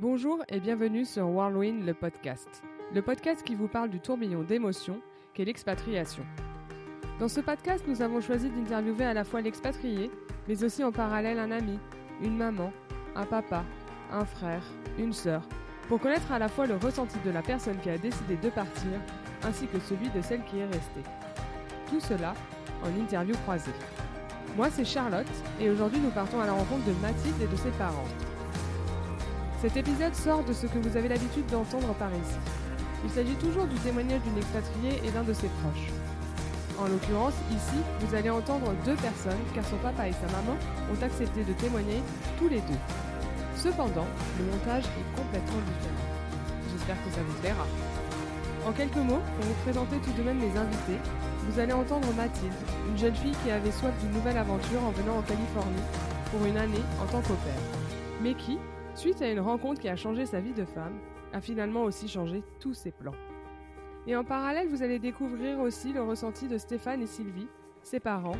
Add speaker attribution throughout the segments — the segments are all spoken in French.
Speaker 1: Bonjour et bienvenue sur Whirlwind le podcast, le podcast qui vous parle du tourbillon d'émotions qu'est l'expatriation. Dans ce podcast, nous avons choisi d'interviewer à la fois l'expatrié, mais aussi en parallèle un ami, une maman, un papa, un frère, une sœur, pour connaître à la fois le ressenti de la personne qui a décidé de partir, ainsi que celui de celle qui est restée. Tout cela en interview croisée. Moi, c'est Charlotte, et aujourd'hui nous partons à la rencontre de Mathilde et de ses parents. Cet épisode sort de ce que vous avez l'habitude d'entendre par ici. Il s'agit toujours du témoignage d'une expatriée et d'un de ses proches. En l'occurrence, ici, vous allez entendre deux personnes car son papa et sa maman ont accepté de témoigner tous les deux. Cependant, le montage est complètement différent. J'espère que ça vous plaira. En quelques mots, pour vous présenter tout de même mes invités, vous allez entendre Mathilde, une jeune fille qui avait soif d'une nouvelle aventure en venant en Californie pour une année en tant qu'au-père, mais qui, suite à une rencontre qui a changé sa vie de femme, a finalement aussi changé tous ses plans. Et en parallèle, vous allez découvrir aussi le ressenti de Stéphane et Sylvie, ses parents,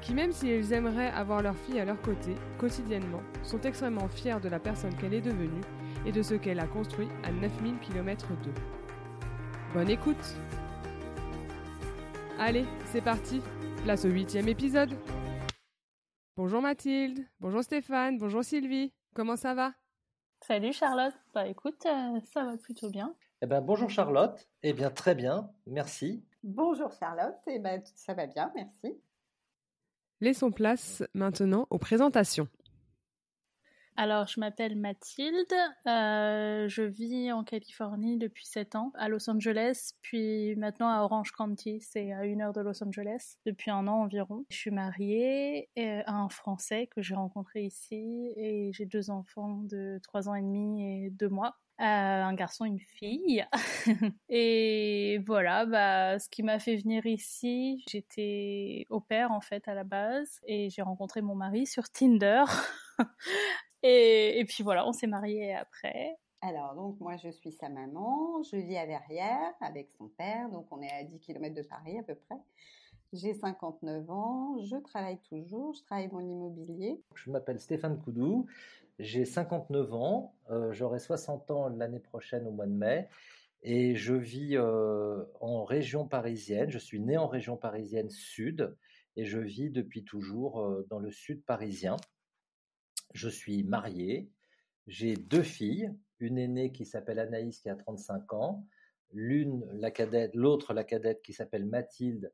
Speaker 1: qui même s'ils aimeraient avoir leur fille à leur côté, quotidiennement, sont extrêmement fiers de la personne qu'elle est devenue et de ce qu'elle a construit à 9000 km d'eux. Bonne écoute! Allez, c'est parti! Place au huitième épisode! Bonjour Mathilde, bonjour Stéphane, bonjour Sylvie, comment ça va?
Speaker 2: Salut Charlotte, bah écoute, euh, ça va plutôt bien.
Speaker 3: Eh ben, bonjour Charlotte, eh bien très bien, merci.
Speaker 4: Bonjour Charlotte, eh ben, ça va bien, merci.
Speaker 1: Laissons place maintenant aux présentations.
Speaker 2: Alors, je m'appelle Mathilde, euh, je vis en Californie depuis 7 ans, à Los Angeles, puis maintenant à Orange County, c'est à une heure de Los Angeles, depuis un an environ. Je suis mariée euh, à un Français que j'ai rencontré ici et j'ai deux enfants de 3 ans et demi et 2 mois. Euh, un garçon, une fille. et voilà, bah, ce qui m'a fait venir ici, j'étais au père en fait à la base et j'ai rencontré mon mari sur Tinder. et, et, puis voilà, on s'est mariés après.
Speaker 4: Alors, donc moi je suis sa maman, je vis à Verrières avec son père, donc on est à 10 km de Paris à peu près. J'ai 59 ans, je travaille toujours, je travaille dans l'immobilier.
Speaker 3: Je m'appelle Stéphane Coudou, j'ai 59 ans, euh, j'aurai 60 ans l'année prochaine au mois de mai et je vis euh, en région parisienne. Je suis né en région parisienne sud et je vis depuis toujours euh, dans le sud parisien. Je suis marié, j'ai deux filles, une aînée qui s'appelle Anaïs qui a 35 ans, l'une la cadette, l'autre la cadette qui s'appelle Mathilde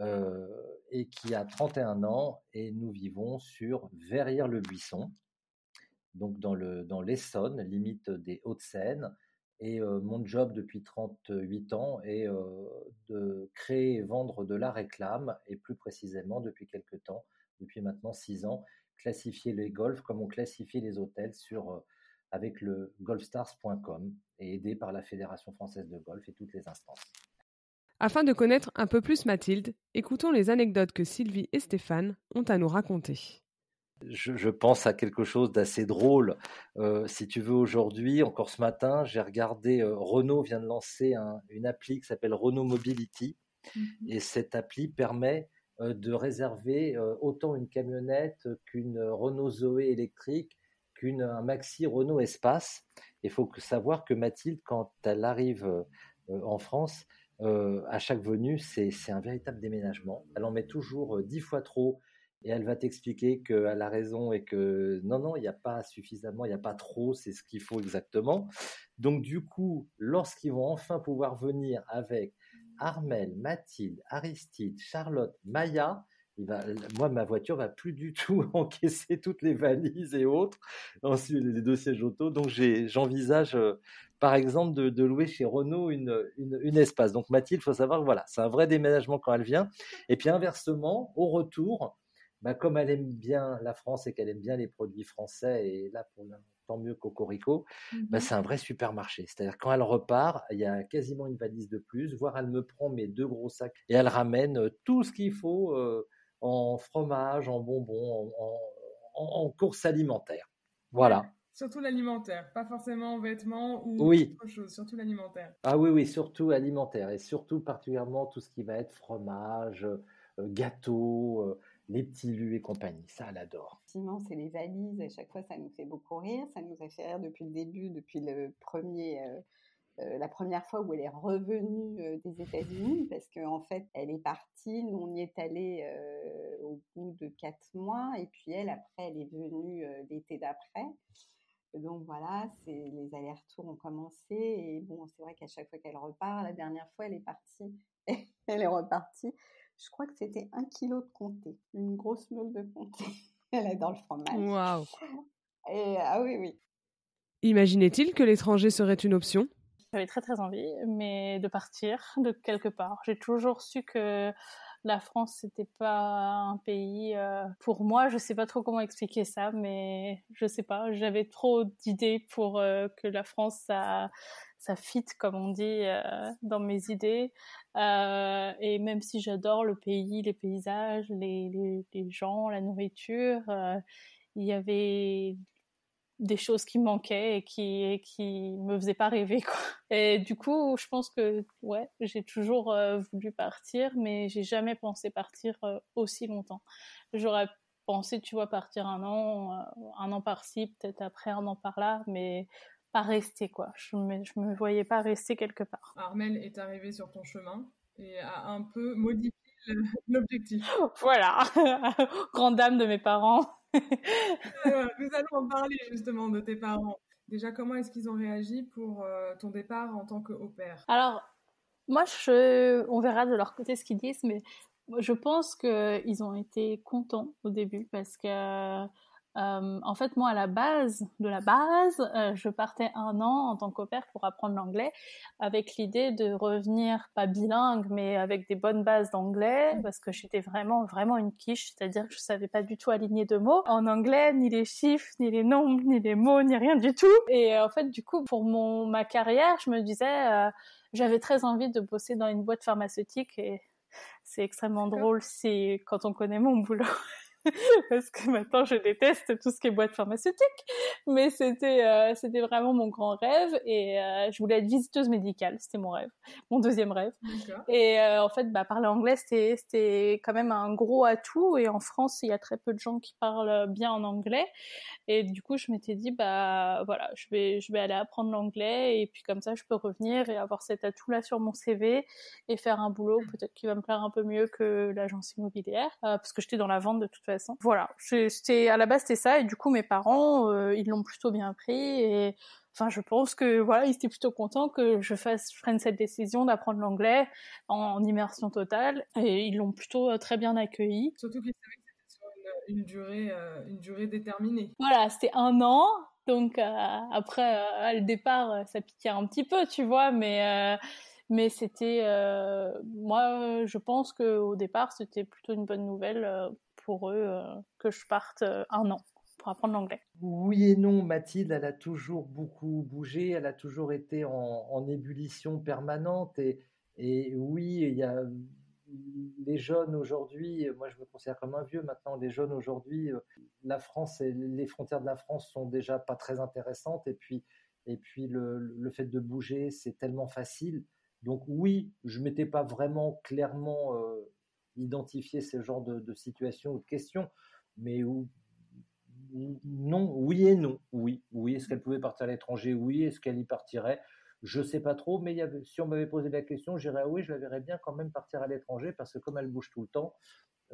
Speaker 3: euh, et qui a 31 ans et nous vivons sur Verrières-le-Buisson donc dans le dans l'Essonne, limite des Hauts-de-Seine. Et euh, mon job depuis 38 ans est euh, de créer et vendre de la réclame, et plus précisément depuis quelques temps, depuis maintenant 6 ans, classifier les golfs comme on classifie les hôtels sur euh, avec le golfstars.com et aidé par la Fédération française de golf et toutes les instances.
Speaker 1: Afin de connaître un peu plus Mathilde, écoutons les anecdotes que Sylvie et Stéphane ont à nous raconter
Speaker 3: je, je, pense à quelque chose d'assez drôle. Euh, si tu veux, aujourd'hui, encore ce matin, j'ai regardé, euh, Renault vient de lancer un, une appli qui s'appelle Renault Mobility. Mmh. Et cette appli permet euh, de réserver euh, autant une camionnette qu'une Renault Zoé électrique, qu'une maxi Renault Espace. Il faut savoir que Mathilde, quand elle arrive euh, en France, à chaque venue, c'est un véritable déménagement. Elle en met toujours dix fois trop et elle va t'expliquer qu'elle a raison et que non, non, il n'y a pas suffisamment, il n'y a pas trop, c'est ce qu'il faut exactement. Donc du coup, lorsqu'ils vont enfin pouvoir venir avec Armel, Mathilde, Aristide, Charlotte, Maya, il va, moi, ma voiture va plus du tout encaisser toutes les valises et autres, ensuite les deux sièges auto. Donc j'envisage, par exemple, de, louer chez Renault une, une, une espace. Donc Mathilde, il faut savoir que voilà, c'est un vrai déménagement quand elle vient. Et puis inversement, au retour, bah, comme elle aime bien la France et qu'elle aime bien les produits français, et là, pour tant mieux Cocorico, mmh. bah, c'est un vrai supermarché. C'est-à-dire, quand elle repart, il y a quasiment une valise de plus, voire elle me prend mes deux gros sacs et elle ramène tout ce qu'il faut euh, en fromage, en bonbons, en, en, en courses alimentaires. Voilà.
Speaker 1: Surtout l'alimentaire, pas forcément en vêtements ou
Speaker 3: oui.
Speaker 1: autre chose, surtout l'alimentaire.
Speaker 3: Ah oui, oui, surtout alimentaire et surtout particulièrement tout ce qui va être fromage, gâteau, les petits lus et compagnie. Ça, elle adore.
Speaker 4: C'est les valises. À chaque fois, ça nous fait beaucoup rire. Ça nous a fait rire depuis le début, depuis le premier. Euh, la première fois où elle est revenue des États-Unis, parce qu'en fait, elle est partie, nous on y est allé au bout de quatre mois, et puis elle, après, elle est venue l'été d'après. Donc voilà, c'est les allers-retours ont commencé, et bon, c'est vrai qu'à chaque fois qu'elle repart, la dernière fois, elle est partie, elle est repartie. Je crois que c'était un kilo de comté, une grosse meule de comté. elle adore le fromage.
Speaker 5: Waouh
Speaker 4: Et ah oui, oui.
Speaker 5: Imaginait-il que l'étranger serait une option?
Speaker 2: J'avais très très envie, mais de partir de quelque part. J'ai toujours su que la France c'était pas un pays euh, pour moi. Je sais pas trop comment expliquer ça, mais je sais pas. J'avais trop d'idées pour euh, que la France ça ça fit comme on dit euh, dans mes idées. et même si j'adore le pays, les paysages, les, les, les gens, la nourriture, il y avait des choses qui manquaient et qui qui me faisaient pas rêver quoi. Et du coup, je pense que ouais, j'ai toujours euh, voulu partir, mais j'ai jamais pensé partir euh, aussi longtemps. J'aurais pensé, tu vois, partir un an, euh, un an par-ci, peut-être après un an par-là, mais pas rester quoi. Je me je me voyais pas rester quelque part.
Speaker 5: Armel est arrivé sur ton chemin et a un peu modifié l'objectif.
Speaker 2: Voilà, grande dame de mes parents.
Speaker 5: nous allons en parler justement de tes parents. Déjà, comment est-ce qu'ils ont réagi pour euh, ton départ en tant que père
Speaker 2: Alors, moi, je, on verra de leur côté ce qu'ils disent, mais je pense qu'ils ont été contents au début parce que euh, en fait, moi, à la base, de la base, euh, je partais un an en tant qu'opère pour apprendre l'anglais, avec l'idée de revenir pas bilingue, mais avec des bonnes bases d'anglais, parce que j'étais vraiment, vraiment une quiche, c'est-à-dire que je savais pas du tout aligner de mots en anglais, ni les chiffres, ni les nombres, ni les mots, ni rien du tout. Et euh, en fait, du coup, pour mon ma carrière, je me disais, j'avais très envie de bosser dans une boîte pharmaceutique et c'est extrêmement drôle si quand on connaît mon boulot. parce que maintenant je déteste tout ce qui est boîte pharmaceutique, mais c'était euh, c'était vraiment mon grand rêve et euh, je voulais être visiteuse médicale, c'était mon rêve, mon deuxième rêve. Et euh, en fait, bah, parler anglais c'était c'était quand même un gros atout. Et en France il y a très peu de gens qui parlent bien en anglais. Et du coup je m'étais dit bah voilà je vais je vais aller apprendre l'anglais. Et puis comme ça je peux revenir et avoir cet atout là sur mon CV et faire un boulot. Peut-être qui va me plaire un peu mieux que l'agence immobilière parce que j'étais dans la vente de toute façon voilà, c'était à la base c'était ça et du coup mes parents euh, ils l'ont plutôt bien pris et enfin je pense que voilà ils étaient plutôt contents que je fasse je prenne cette décision d'apprendre l'anglais en, immersion totale et ils l'ont plutôt euh, très bien accueilli.
Speaker 5: Surtout qu'ils savaient que c'était sur une, durée euh, une durée déterminée.
Speaker 2: Voilà, c'était un an. Donc après le départ, ça piquait un petit peu, tu vois, mais mais c'était moi je pense que au départ c'était plutôt une bonne nouvelle pour eux euh, que je parte euh, un an pour apprendre l'anglais.
Speaker 3: Oui et non, Mathilde, elle a toujours beaucoup bougé, elle a toujours été en, ébullition permanente et, et oui, il y a les jeunes aujourd'hui, moi je me considère comme un vieux maintenant, les jeunes aujourd'hui, euh, la France et les frontières de la France sont déjà pas très intéressantes et puis, et puis le, le fait de bouger, c'est tellement facile. Donc oui, je m'étais pas vraiment clairement identifier ce genre de, situation ou de questions, mais où, non, oui et non. Oui, oui. Est-ce qu'elle pouvait partir à l'étranger? Oui. Est-ce qu'elle y partirait? Je ne sais pas trop, mais si on m'avait posé la question, je dirais oui, je la verrais bien quand même partir à l'étranger parce que comme elle bouge tout le temps,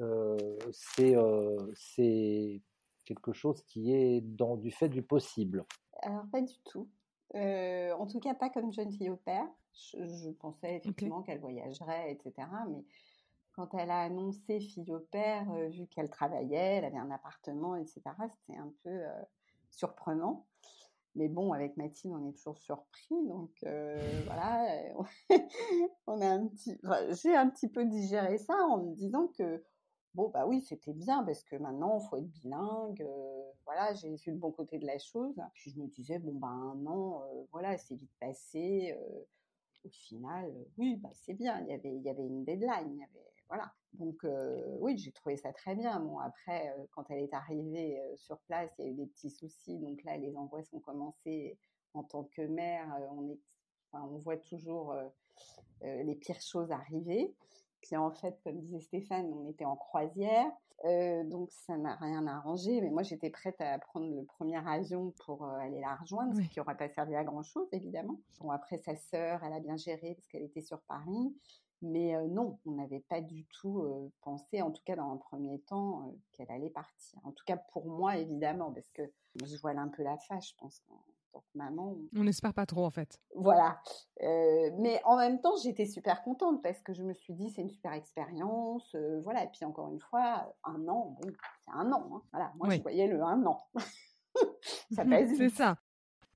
Speaker 3: euh, euh, c'est quelque chose qui est dans du fait du possible.
Speaker 4: Alors pas du tout. Euh, en tout cas, pas comme jeune fille au père. Je, pensais effectivement qu'elle voyagerait, etc. Mais quand elle a annoncé fille au père, euh, vu qu'elle travaillait, elle avait un appartement, etc., c'était un peu euh, surprenant. Mais bon, avec Mathilde, on est toujours surpris. Donc euh, voilà, on a un petit, j'ai un petit peu digéré ça en me disant que bon bah oui, c'était bien parce que maintenant, il faut être bilingue. voilà, j'ai vu le bon côté de la chose. Puis je me disais bon bah un an, voilà, c'est vite passé. au final, oui, bah c'est bien. Il y avait, il y avait une deadline. Il y avait voilà. Donc oui, j'ai trouvé ça très bien. Bon, après, quand elle est arrivée sur place, il y a eu des petits soucis. Donc là, les angoisses ont commencé en tant que mère. on est, on voit toujours les pires choses arriver. Puis en fait, comme disait Stéphane, on était en croisière. Euh, donc ça n'a rien arrangé, mais moi j'étais prête à prendre le premier avion pour euh, aller la rejoindre, ce qui n'aurait pas servi à grand chose évidemment. Bon après sa sœur, elle a bien géré parce qu'elle était sur Paris, mais euh, non, on n'avait pas du tout pensé, en tout cas dans un premier temps, qu'elle allait partir. En tout cas pour moi évidemment, parce que je voile un peu la face, je pense maman.
Speaker 5: On n'espère pas trop en fait.
Speaker 4: Voilà. Mais en même temps, j'étais super contente parce que je me suis dit c'est une super expérience. Voilà. Et puis encore une fois, un an, bon, c'est un an. Hein. Voilà. Moi, je voyais le un an.
Speaker 5: ça passe C'est ça.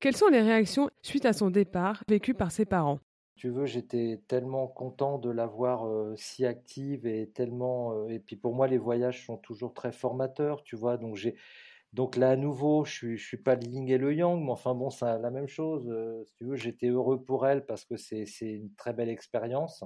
Speaker 5: Quelles sont les réactions suite à son départ vécues par ses parents?
Speaker 3: Tu veux, j'étais tellement content de la voir euh, si active et tellement. et puis pour moi, les voyages sont toujours très formateurs, tu vois. Donc j'ai donc là, à nouveau, je suis, suis pas le yin et le yang, mais enfin bon, c'est la même chose. Euh, si tu veux, j'étais heureux pour elle parce que c'est une très belle expérience.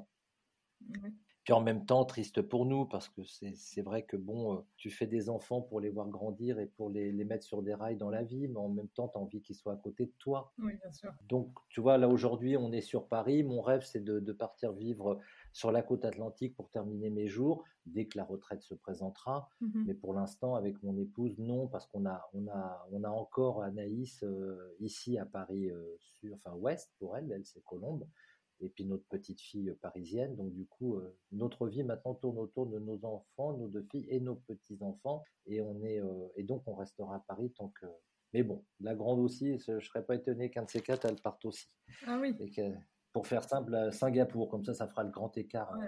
Speaker 3: Puis en même temps, triste pour nous parce que c'est vrai que bon, euh, tu fais des enfants pour les voir grandir et pour les, les mettre sur des rails dans la vie, mais en même temps, tu as envie qu'ils soient à côté de toi.
Speaker 5: Oui, bien sûr.
Speaker 3: Donc, tu vois, là aujourd'hui, on est sur Paris. Mon rêve, c'est de, de, partir vivre sur la côte atlantique pour terminer mes jours dès que la retraite se présentera. Mmh Mais pour l'instant, avec mon épouse, non, parce qu'on a, on a, on a encore Anaïs euh, ici à Paris, euh, sur, enfin ouest pour elle, elle c'est Colombe, et puis notre petite fille parisienne. Donc du coup, euh, notre vie maintenant tourne autour de nos enfants, nos deux filles et nos petits enfants, et on est, et donc on restera à Paris tant que. Mais bon, la grande aussi, je ne serais pas étonné qu'un de ces quatre, elle parte aussi.
Speaker 5: Ah oui
Speaker 3: pour faire simple, à Singapour. Comme ça, ça fera le grand écart.
Speaker 5: Oh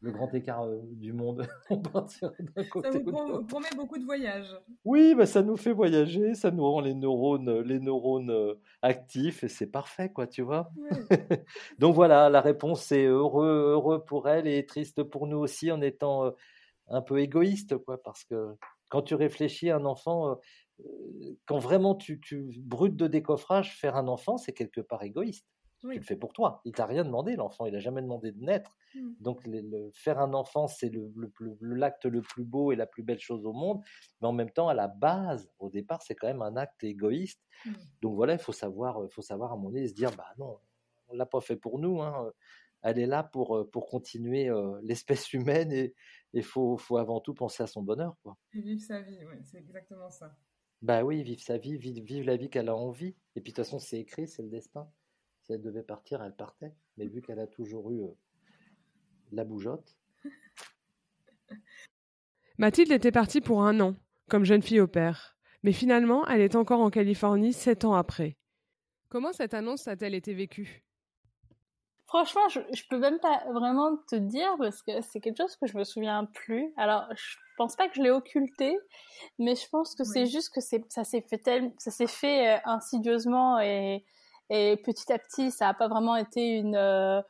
Speaker 3: le grand écart euh, du monde. On
Speaker 5: partira d'un côté. Ça vous promet beaucoup de voyages.
Speaker 3: Oui, bah, ça nous fait voyager, ça nous rend les neurones, les neurones euh, actifs et c'est parfait, quoi, tu vois. Donc voilà, la réponse c'est heureux, heureux pour elle et triste pour nous aussi en étant euh, un peu égoïste, quoi, parce que quand tu réfléchis à un enfant, quand vraiment tu, tu brutes de décoffrage, faire un enfant, c'est quelque part égoïste. Tu le fais pour toi. Il t'a rien demandé, l'enfant. Il n'a jamais demandé de naître. Mmh. Donc, le, faire un enfant, c'est l'acte le, le, plus beau et la plus belle chose au monde. Mais en même temps, à la base, au départ, c'est quand même un acte égoïste. Mmh. Donc voilà, il faut savoir, faut savoir à mon moment se dire, bah non, on l'a pas fait pour nous. Hein. Elle est là pour, pour continuer l'espèce humaine et il faut, faut avant tout penser à son bonheur. Quoi.
Speaker 5: Et vivre sa vie, oui, c'est exactement ça.
Speaker 3: Bah oui, vivre sa vie, vivre, vivre la vie qu'elle a envie. Et puis de toute façon, c'est écrit, c'est le destin. Si elle devait partir, elle partait. Mais vu qu'elle a toujours eu euh, la bougeotte.
Speaker 5: Mathilde était partie pour un an, comme jeune fille au père. Mais finalement, elle est encore en Californie sept ans après. Comment cette annonce a-t-elle été vécue?
Speaker 2: Franchement, je, je peux même pas vraiment te dire parce que c'est quelque chose que je me souviens plus. Alors, je pense pas que je l'ai occulté, mais je pense que c'est juste que ça s'est fait ça s'est fait euh, insidieusement et et petit à petit, ça n'a pas vraiment été une, euh,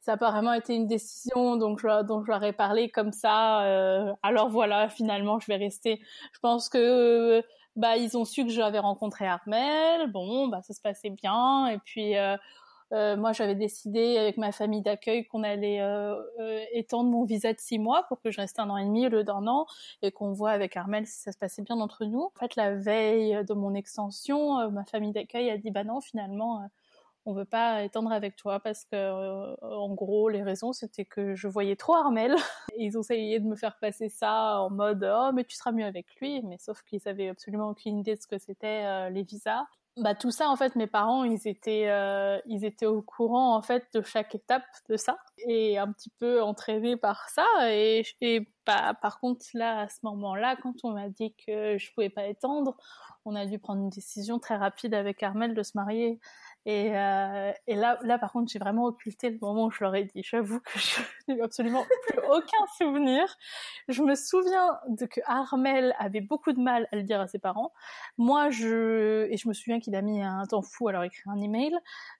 Speaker 2: ça a pas vraiment été une décision donc je, dont je leur ai parlé comme ça. Euh, alors voilà, finalement, je vais rester. Je pense que bah ils ont su que j'avais rencontré Armel. Bon, bah ça se passait bien et puis euh, euh, moi, j'avais décidé avec ma famille d'accueil qu'on allait euh, euh, étendre mon visa de six mois pour que je reste un an et demi au lieu d'un an et qu'on voit avec Armel si ça se passait bien entre nous. En fait, la veille de mon extension, ma famille d'accueil a dit bah non, finalement, on veut pas étendre avec toi parce que en gros les raisons c'était que je voyais trop Armel. Ils ont essayé de me faire passer ça en mode oh mais tu seras mieux avec lui. Mais sauf qu'ils avaient absolument aucune idée de ce que c'était les visas bah tout ça en fait mes parents ils étaient euh, ils étaient au courant en fait de chaque étape de ça et un petit peu entraînés par ça et, et bah, par contre là à ce moment-là quand on m'a dit que je pouvais pas étendre on a dû prendre une décision très rapide avec Armel de se marier et, euh, et là, là, par contre, j'ai vraiment occulté le moment où je leur ai dit. J'avoue que je n'ai absolument plus aucun souvenir. Je me souviens de que Armel avait beaucoup de mal à le dire à ses parents. Moi, je et je me souviens qu'il a mis un temps fou à leur écrire un email.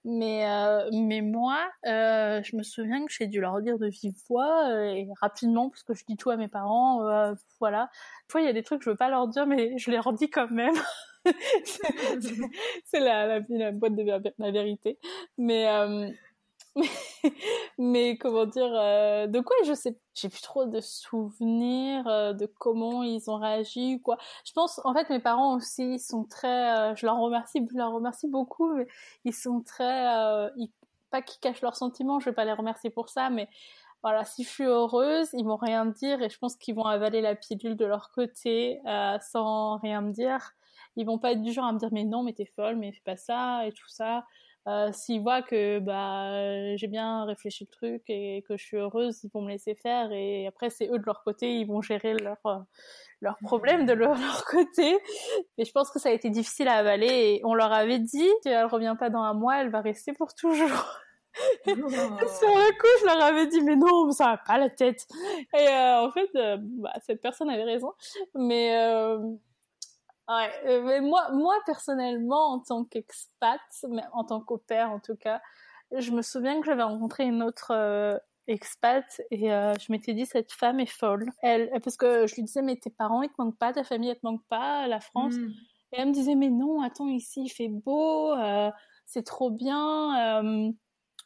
Speaker 2: Mais euh, mais moi, euh, je me souviens que j'ai dû leur dire de vive voix euh, et rapidement parce que je dis tout à mes parents. Euh, voilà. Des fois, il y a des trucs que je veux pas leur dire, mais je les redis quand même. c'est la, boîte de la vérité. Mais, euh, mais, comment dire, euh, de quoi je sais, j'ai plus trop de souvenirs euh, de comment ils ont réagi quoi. Je pense, en fait, mes parents aussi sont très, je leur remercie, je leur remercie beaucoup, mais ils sont très, ils, pas qu'ils cachent leurs sentiments, je vais pas les remercier pour ça, mais voilà, si je suis heureuse, ils vont rien dire et je pense qu'ils vont avaler la pilule de leur côté sans rien me dire. Ils vont pas être du genre à me dire mais non, mais t'es folle, mais fais pas ça et tout ça. Euh, S'ils voient que bah j'ai bien réfléchi le truc et que je suis heureuse, ils vont me laisser faire et après c'est eux de leur côté, ils vont gérer leur euh, leurs problèmes de leur, leur, côté. Et je pense que ça a été difficile à avaler et on leur avait dit elle revient pas dans un mois, elle va rester pour toujours. Sur le coup, je leur avais dit, mais non, ça va pas la tête. Et euh, en fait, euh, bah, cette personne avait raison. Mais, euh, ouais, mais moi, moi, personnellement, en tant qu'expat, mais en tant qu'opère en tout cas, je me souviens que j'avais rencontré une autre expat et je m'étais dit cette femme est folle. Elle, parce que je lui disais mais tes parents ils te manquent pas, ta famille elle te manque pas, la France. Hmm. Et elle me disait mais non attends ici il fait beau, c'est trop bien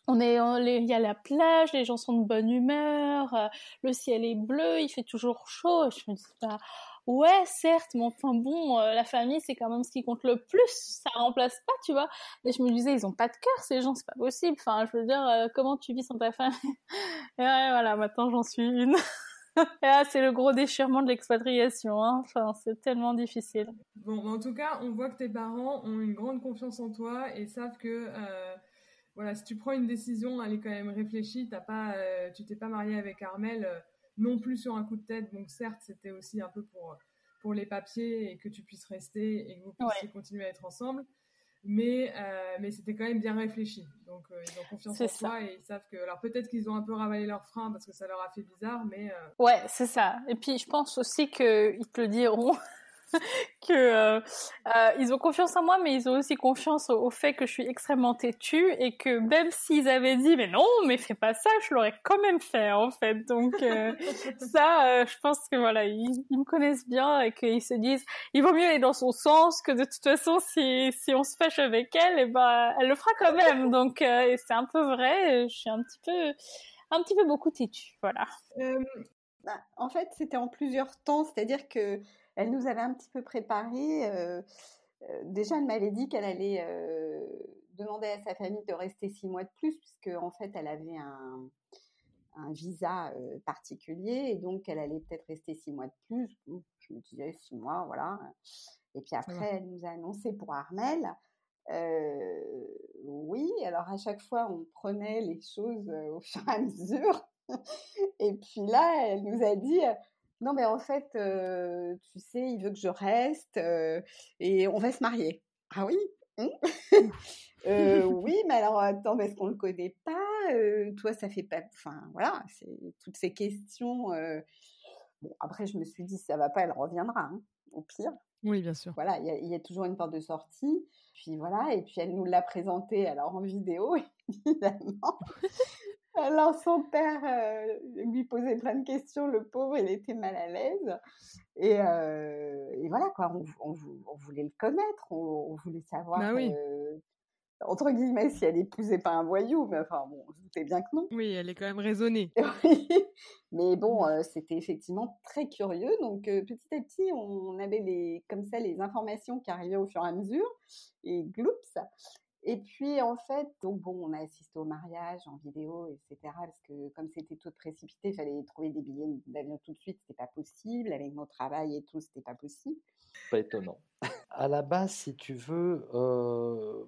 Speaker 2: on est, il y a la plage, les gens sont de bonne humeur, euh, le ciel est bleu, il fait toujours chaud. je me dis bah ouais certes, mais enfin bon, euh, la famille c'est quand même ce qui compte le plus. Ça remplace pas, tu vois. Et je me disais ils ont pas de cœur ces gens, c'est pas possible. Enfin je veux dire euh, comment tu vis sans ta famille? Et ouais, voilà maintenant j'en suis une. Et c'est le gros déchirement de l'expatriation. Hein. Enfin, c'est tellement difficile.
Speaker 5: Bon, en tout cas, on voit que tes parents ont une grande confiance en toi et savent que voilà, si tu prends une décision, elle est quand même réfléchie. T'as pas, euh, tu t'es pas marié avec Armel euh, non plus sur un coup de tête. Donc certes, c'était aussi un peu pour pour les papiers et que tu puisses rester et que vous puissiez continuer à être ensemble. Mais euh, mais c'était quand même bien réfléchi. Donc ils ont confiance en toi et ils savent que alors peut-être qu'ils ont un peu ravalé leurs freins parce que ça leur a fait bizarre, mais
Speaker 2: ouais, c'est ça. Et puis je pense aussi qu'ils te le diront. Que euh, euh, ils ont confiance en moi, mais ils ont aussi confiance au, fait que je suis extrêmement têtue et que même s'ils avaient dit mais non, mais fais pas ça, je l'aurais quand même fait en fait. Donc euh, ça, je pense que voilà, ils, me connaissent bien et qu'ils se disent il vaut mieux aller dans son sens que de toute façon si si on se fâche avec elle, et eh ben elle le fera quand même. Donc c'est un peu vrai. Je suis un petit peu un petit peu beaucoup têtue, voilà.
Speaker 4: Bah, en fait, c'était en plusieurs temps, c'est-à-dire que elle nous avait un petit peu préparé. Euh, euh, déjà, elle m'avait dit qu'elle allait euh, demander à sa famille de rester six mois de plus, puisque en fait, elle avait un, visa particulier, et donc elle allait peut-être rester six mois de plus. Je me disais six mois, voilà. Et puis après, elle nous a annoncé pour Armel. oui, alors à chaque fois, on prenait les choses au fur et à mesure. et puis là, elle nous a dit non, mais en fait, tu sais, il veut que je reste et on va se marier. Ah oui? Mmh. Oui, mais alors attends, est-ce qu'on le connaît pas? Toi, ça fait pas. Enfin, voilà, c'est toutes ces questions. Bon, après, je me suis dit, ça va pas, elle reviendra, hein, au pire.
Speaker 5: Oui, bien sûr.
Speaker 4: Voilà, il y, a toujours une porte de sortie. Puis voilà, et puis elle nous l'a présenté alors en vidéo, évidemment. Alors son père euh, lui posait plein de questions, le pauvre, il était mal à l'aise. Et, euh, et voilà, quoi, on, on, on, voulait le connaître, on, voulait savoir, bah euh, entre guillemets, si elle épousait pas un voyou, mais enfin bon, je doutais bien que non.
Speaker 5: Oui, elle est quand même raisonnée.
Speaker 4: mais bon, c'était effectivement très curieux. Donc petit à petit, on avait les, comme ça les informations qui arrivaient au fur et à mesure. Et gloups et puis, en fait, donc bon, on a assisté au mariage en vidéo, etc. Parce que comme c'était tout précipité, il fallait trouver des billets d'avion tout de suite, c'était pas possible. Avec nos travail et tout, c'était pas possible.
Speaker 3: Pas étonnant. à la base, si tu veux, euh,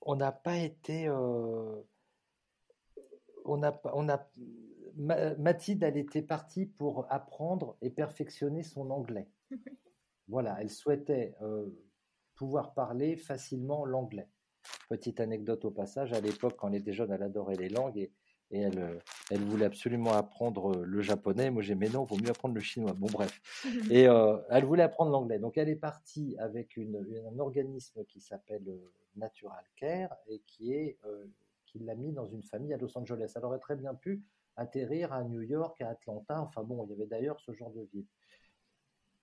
Speaker 3: on n'a pas été. Euh, on a, on a, Mathilde, elle était partie pour apprendre et perfectionner son anglais. voilà, elle souhaitait euh, pouvoir parler facilement l'anglais. Petite anecdote au passage, à l'époque, quand elle était jeune, elle adorait les langues et, elle, euh, elle, voulait absolument apprendre le japonais. Moi, j'ai mais non, il vaut mieux apprendre le chinois. Bon, bref. Et euh, elle voulait apprendre l'anglais. Donc, elle est partie avec une, un organisme qui s'appelle euh, Natural Care et qui est qui l'a mis dans une famille à Los Angeles. Elle aurait très bien pu atterrir à New York, à Atlanta. Enfin bon, il y avait d'ailleurs ce genre de ville.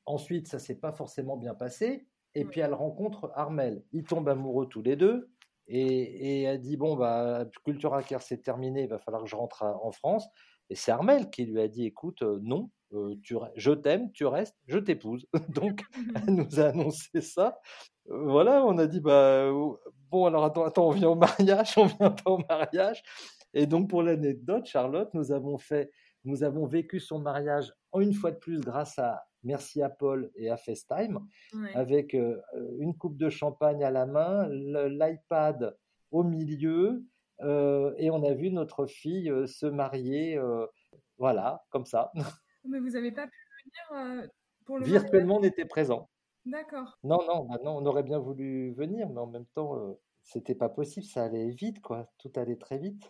Speaker 3: Ensuite, ça s'est pas forcément bien passé. Et puis elle rencontre Armel. Ils tombent amoureux tous les deux. Et, elle dit bon bah Cultura Care c'est terminé, il va falloir que je rentre en France. Et c'est Armel qui lui a dit écoute euh, non, euh, tu, je t'aime, tu restes, je t'épouse. Donc elle nous a annoncé ça. Euh, voilà, on a dit bah bon alors attends, attends, on vient au mariage, on vient pas au mariage. Et donc, pour l'anecdote, Charlotte, nous avons fait, nous avons vécu son mariage une fois de plus grâce à Merci à Paul et à FaceTime, avec euh, une coupe de champagne à la main, l'iPad au milieu, euh, et on a vu notre fille euh, se marier, voilà, comme ça.
Speaker 5: Mais vous n'avez pas pu venir
Speaker 3: pour le Virtuellement, on était présent.
Speaker 5: D'accord.
Speaker 3: Non, non, bah non, on aurait bien voulu venir, mais en même temps, c'était pas possible, ça allait vite, quoi. Tout allait très vite.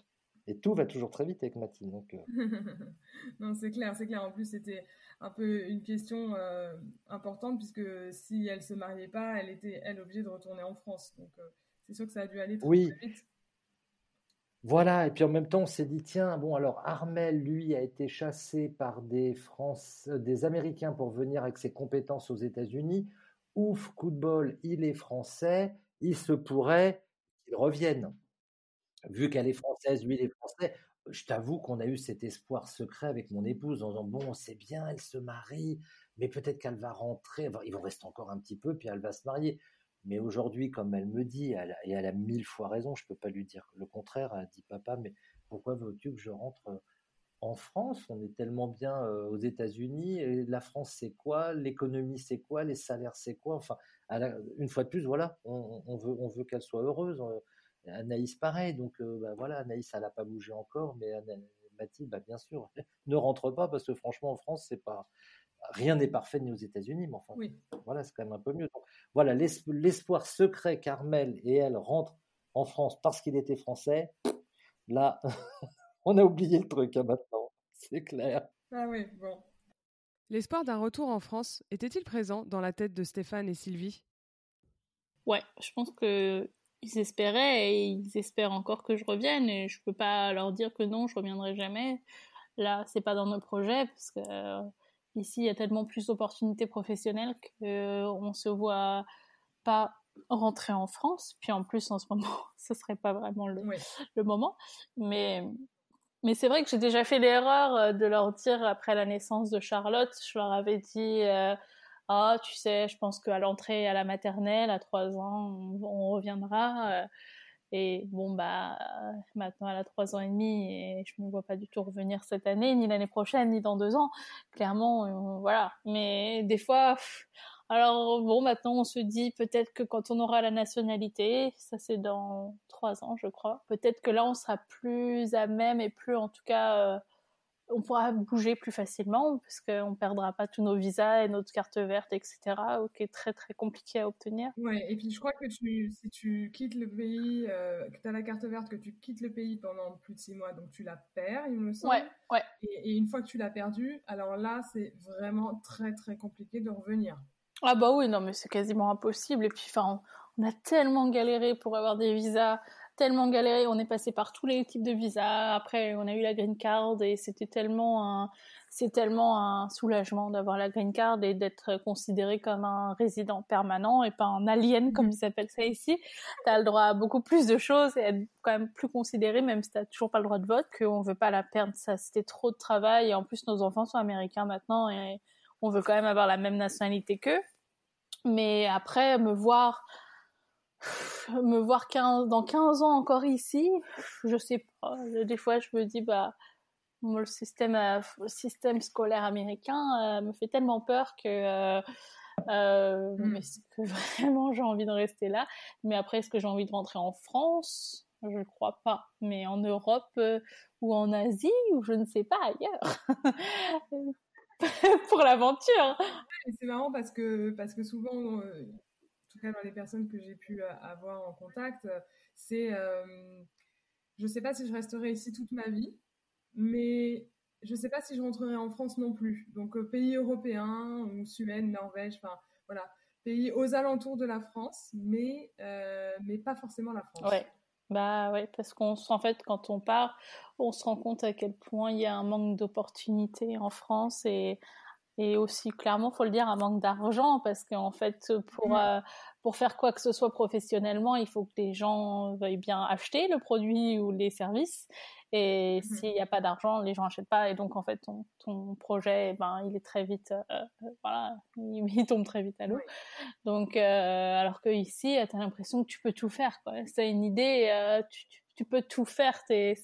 Speaker 3: Et tout va toujours très vite avec Mathilde. Donc,
Speaker 5: non, c'est clair, c'est clair. En plus, c'était un peu une question euh, importante puisque si elle se mariait pas, elle était elle obligée de retourner en France. Donc euh, c'est sûr que ça a dû aller très, oui. vite.
Speaker 3: Voilà, et puis en même temps, on s'est dit, tiens, bon, alors Armel, lui, a été chassé par des, France, euh, des Américains pour venir avec ses compétences aux États-Unis. Ouf, coup de bol, il est français, il se pourrait qu'il revienne. Vu qu'elle est française, lui, il est français, je t'avoue qu'on a eu cet espoir secret avec mon épouse en disant bon, c'est bien, elle se marie, mais peut-être qu'elle va rentrer. Ils vont rester encore un petit peu, puis elle va se marier. Mais aujourd'hui, comme elle me dit, et elle a mille fois raison, je peux pas lui dire le contraire. Elle dit papa, mais pourquoi veux-tu que je rentre en France? On est tellement bien aux États-Unis. La France, c'est quoi? L'économie, c'est quoi? Les salaires, c'est quoi? Enfin, une fois de plus, voilà, on, veut, on veut qu'elle soit heureuse. Anaïs, pareil. Donc euh, bah, voilà, Anaïs, elle n'a pas bougé encore, mais Mathilde, bah, bien sûr, ne rentre pas parce que franchement, en France, c'est pas rien n'est parfait ni aux États-Unis, mais enfin, voilà, c'est quand même un peu mieux. voilà, l'espoir secret Carmel et elle rentrent en France parce qu'il était français. Là, on a oublié le truc hein, maintenant, c'est clair.
Speaker 5: Ah oui, bon. L'espoir d'un retour en France était-il présent dans la tête de Stéphane et Sylvie?
Speaker 2: Ouais, je pense que ils espéraient et ils espèrent encore que je revienne et je peux pas leur dire que non, je reviendrai jamais. Là, c'est pas dans nos projets parce que euh, ici il y a tellement plus d'opportunités professionnelles qu'on euh, se voit pas rentrer en France. Puis en plus en ce moment, ce serait pas vraiment le, le moment. Mais mais c'est vrai que j'ai déjà fait l'erreur euh, de leur dire après la naissance de Charlotte, je leur avais dit ah tu sais je pense qu'à l'entrée à la maternelle à trois ans on, reviendra euh, et bon bah maintenant elle a trois ans et demi et je me vois pas du tout revenir cette année ni l'année prochaine ni dans deux ans. Clairement euh, voilà. Mais des fois alors bon maintenant on se dit peut-être que quand on aura la nationalité ça c'est dans trois ans je crois peut-être que là on sera plus à même et plus en tout cas euh, on pourra bouger plus facilement parce qu'on ne perdra pas tous nos visas et notre carte verte, etc., qui est très très compliqué à obtenir.
Speaker 5: Ouais, et puis je crois que tu, si tu quittes le pays, euh, que tu as la carte verte, que tu quittes le pays pendant plus de six mois, donc tu la perds, il me semble.
Speaker 2: Ouais, ouais.
Speaker 5: Et, une fois que tu l'as perdue, alors là, c'est vraiment très très compliqué de revenir.
Speaker 2: Ah bah oui, non, mais c'est quasiment impossible. Et puis, enfin, on a tellement galéré pour avoir des visas tellement galéré. On est passé par tous les types de visas. Après, on a eu la green card et c'était tellement un, c'est tellement un soulagement d'avoir la green card et d'être considéré comme un résident permanent et pas un alien comme ils appellent ça ici. Tu as le droit à beaucoup plus de choses et être quand même plus considéré, même si tu toujours pas le droit de vote, qu'on veut pas la perdre. Ça, c'était trop de travail et en plus, nos enfants sont américains maintenant et on veut quand même avoir la même nationalité qu'eux. Mais après, me voir me voir dans 15 ans encore ici, je sais pas. Des fois, je me dis, bah, le système, euh, système scolaire américain euh, me fait tellement peur que, euh, hmm. que vraiment j'ai envie de rester là Mais après, est-ce que j'ai envie de rentrer en France? Je ne crois pas. Mais en Europe ou en Asie ou je ne sais pas ailleurs. pour l'aventure.
Speaker 5: C'est marrant parce que, parce que souvent, cas dans les personnes que j'ai pu euh, avoir en contact, euh, c'est, euh, je ne sais pas si je resterai ici toute ma vie, mais je ne sais pas si je rentrerai en France non plus. Donc pays européen ou Suède, Norvège, enfin voilà, pays aux alentours de la France, mais mais pas forcément la France.
Speaker 2: Ouais. Bah ouais, parce qu'en en fait, quand on part, on se rend compte à quel point il y a un manque d'opportunités en France et et aussi clairement faut le dire un manque d'argent parce qu'en fait pour euh, pour faire quoi que ce soit professionnellement il faut que les gens veuillent bien acheter le produit ou les services. Et mmh s'il n'y a pas d'argent les gens achètent pas. Et donc en fait ton, ton projet ben il est très vite euh, euh, voilà il, tombe très vite à l'eau. Donc alors que ici tu as l'impression que tu peux tout faire c'est une idée tu, tu peux tout faire. C'est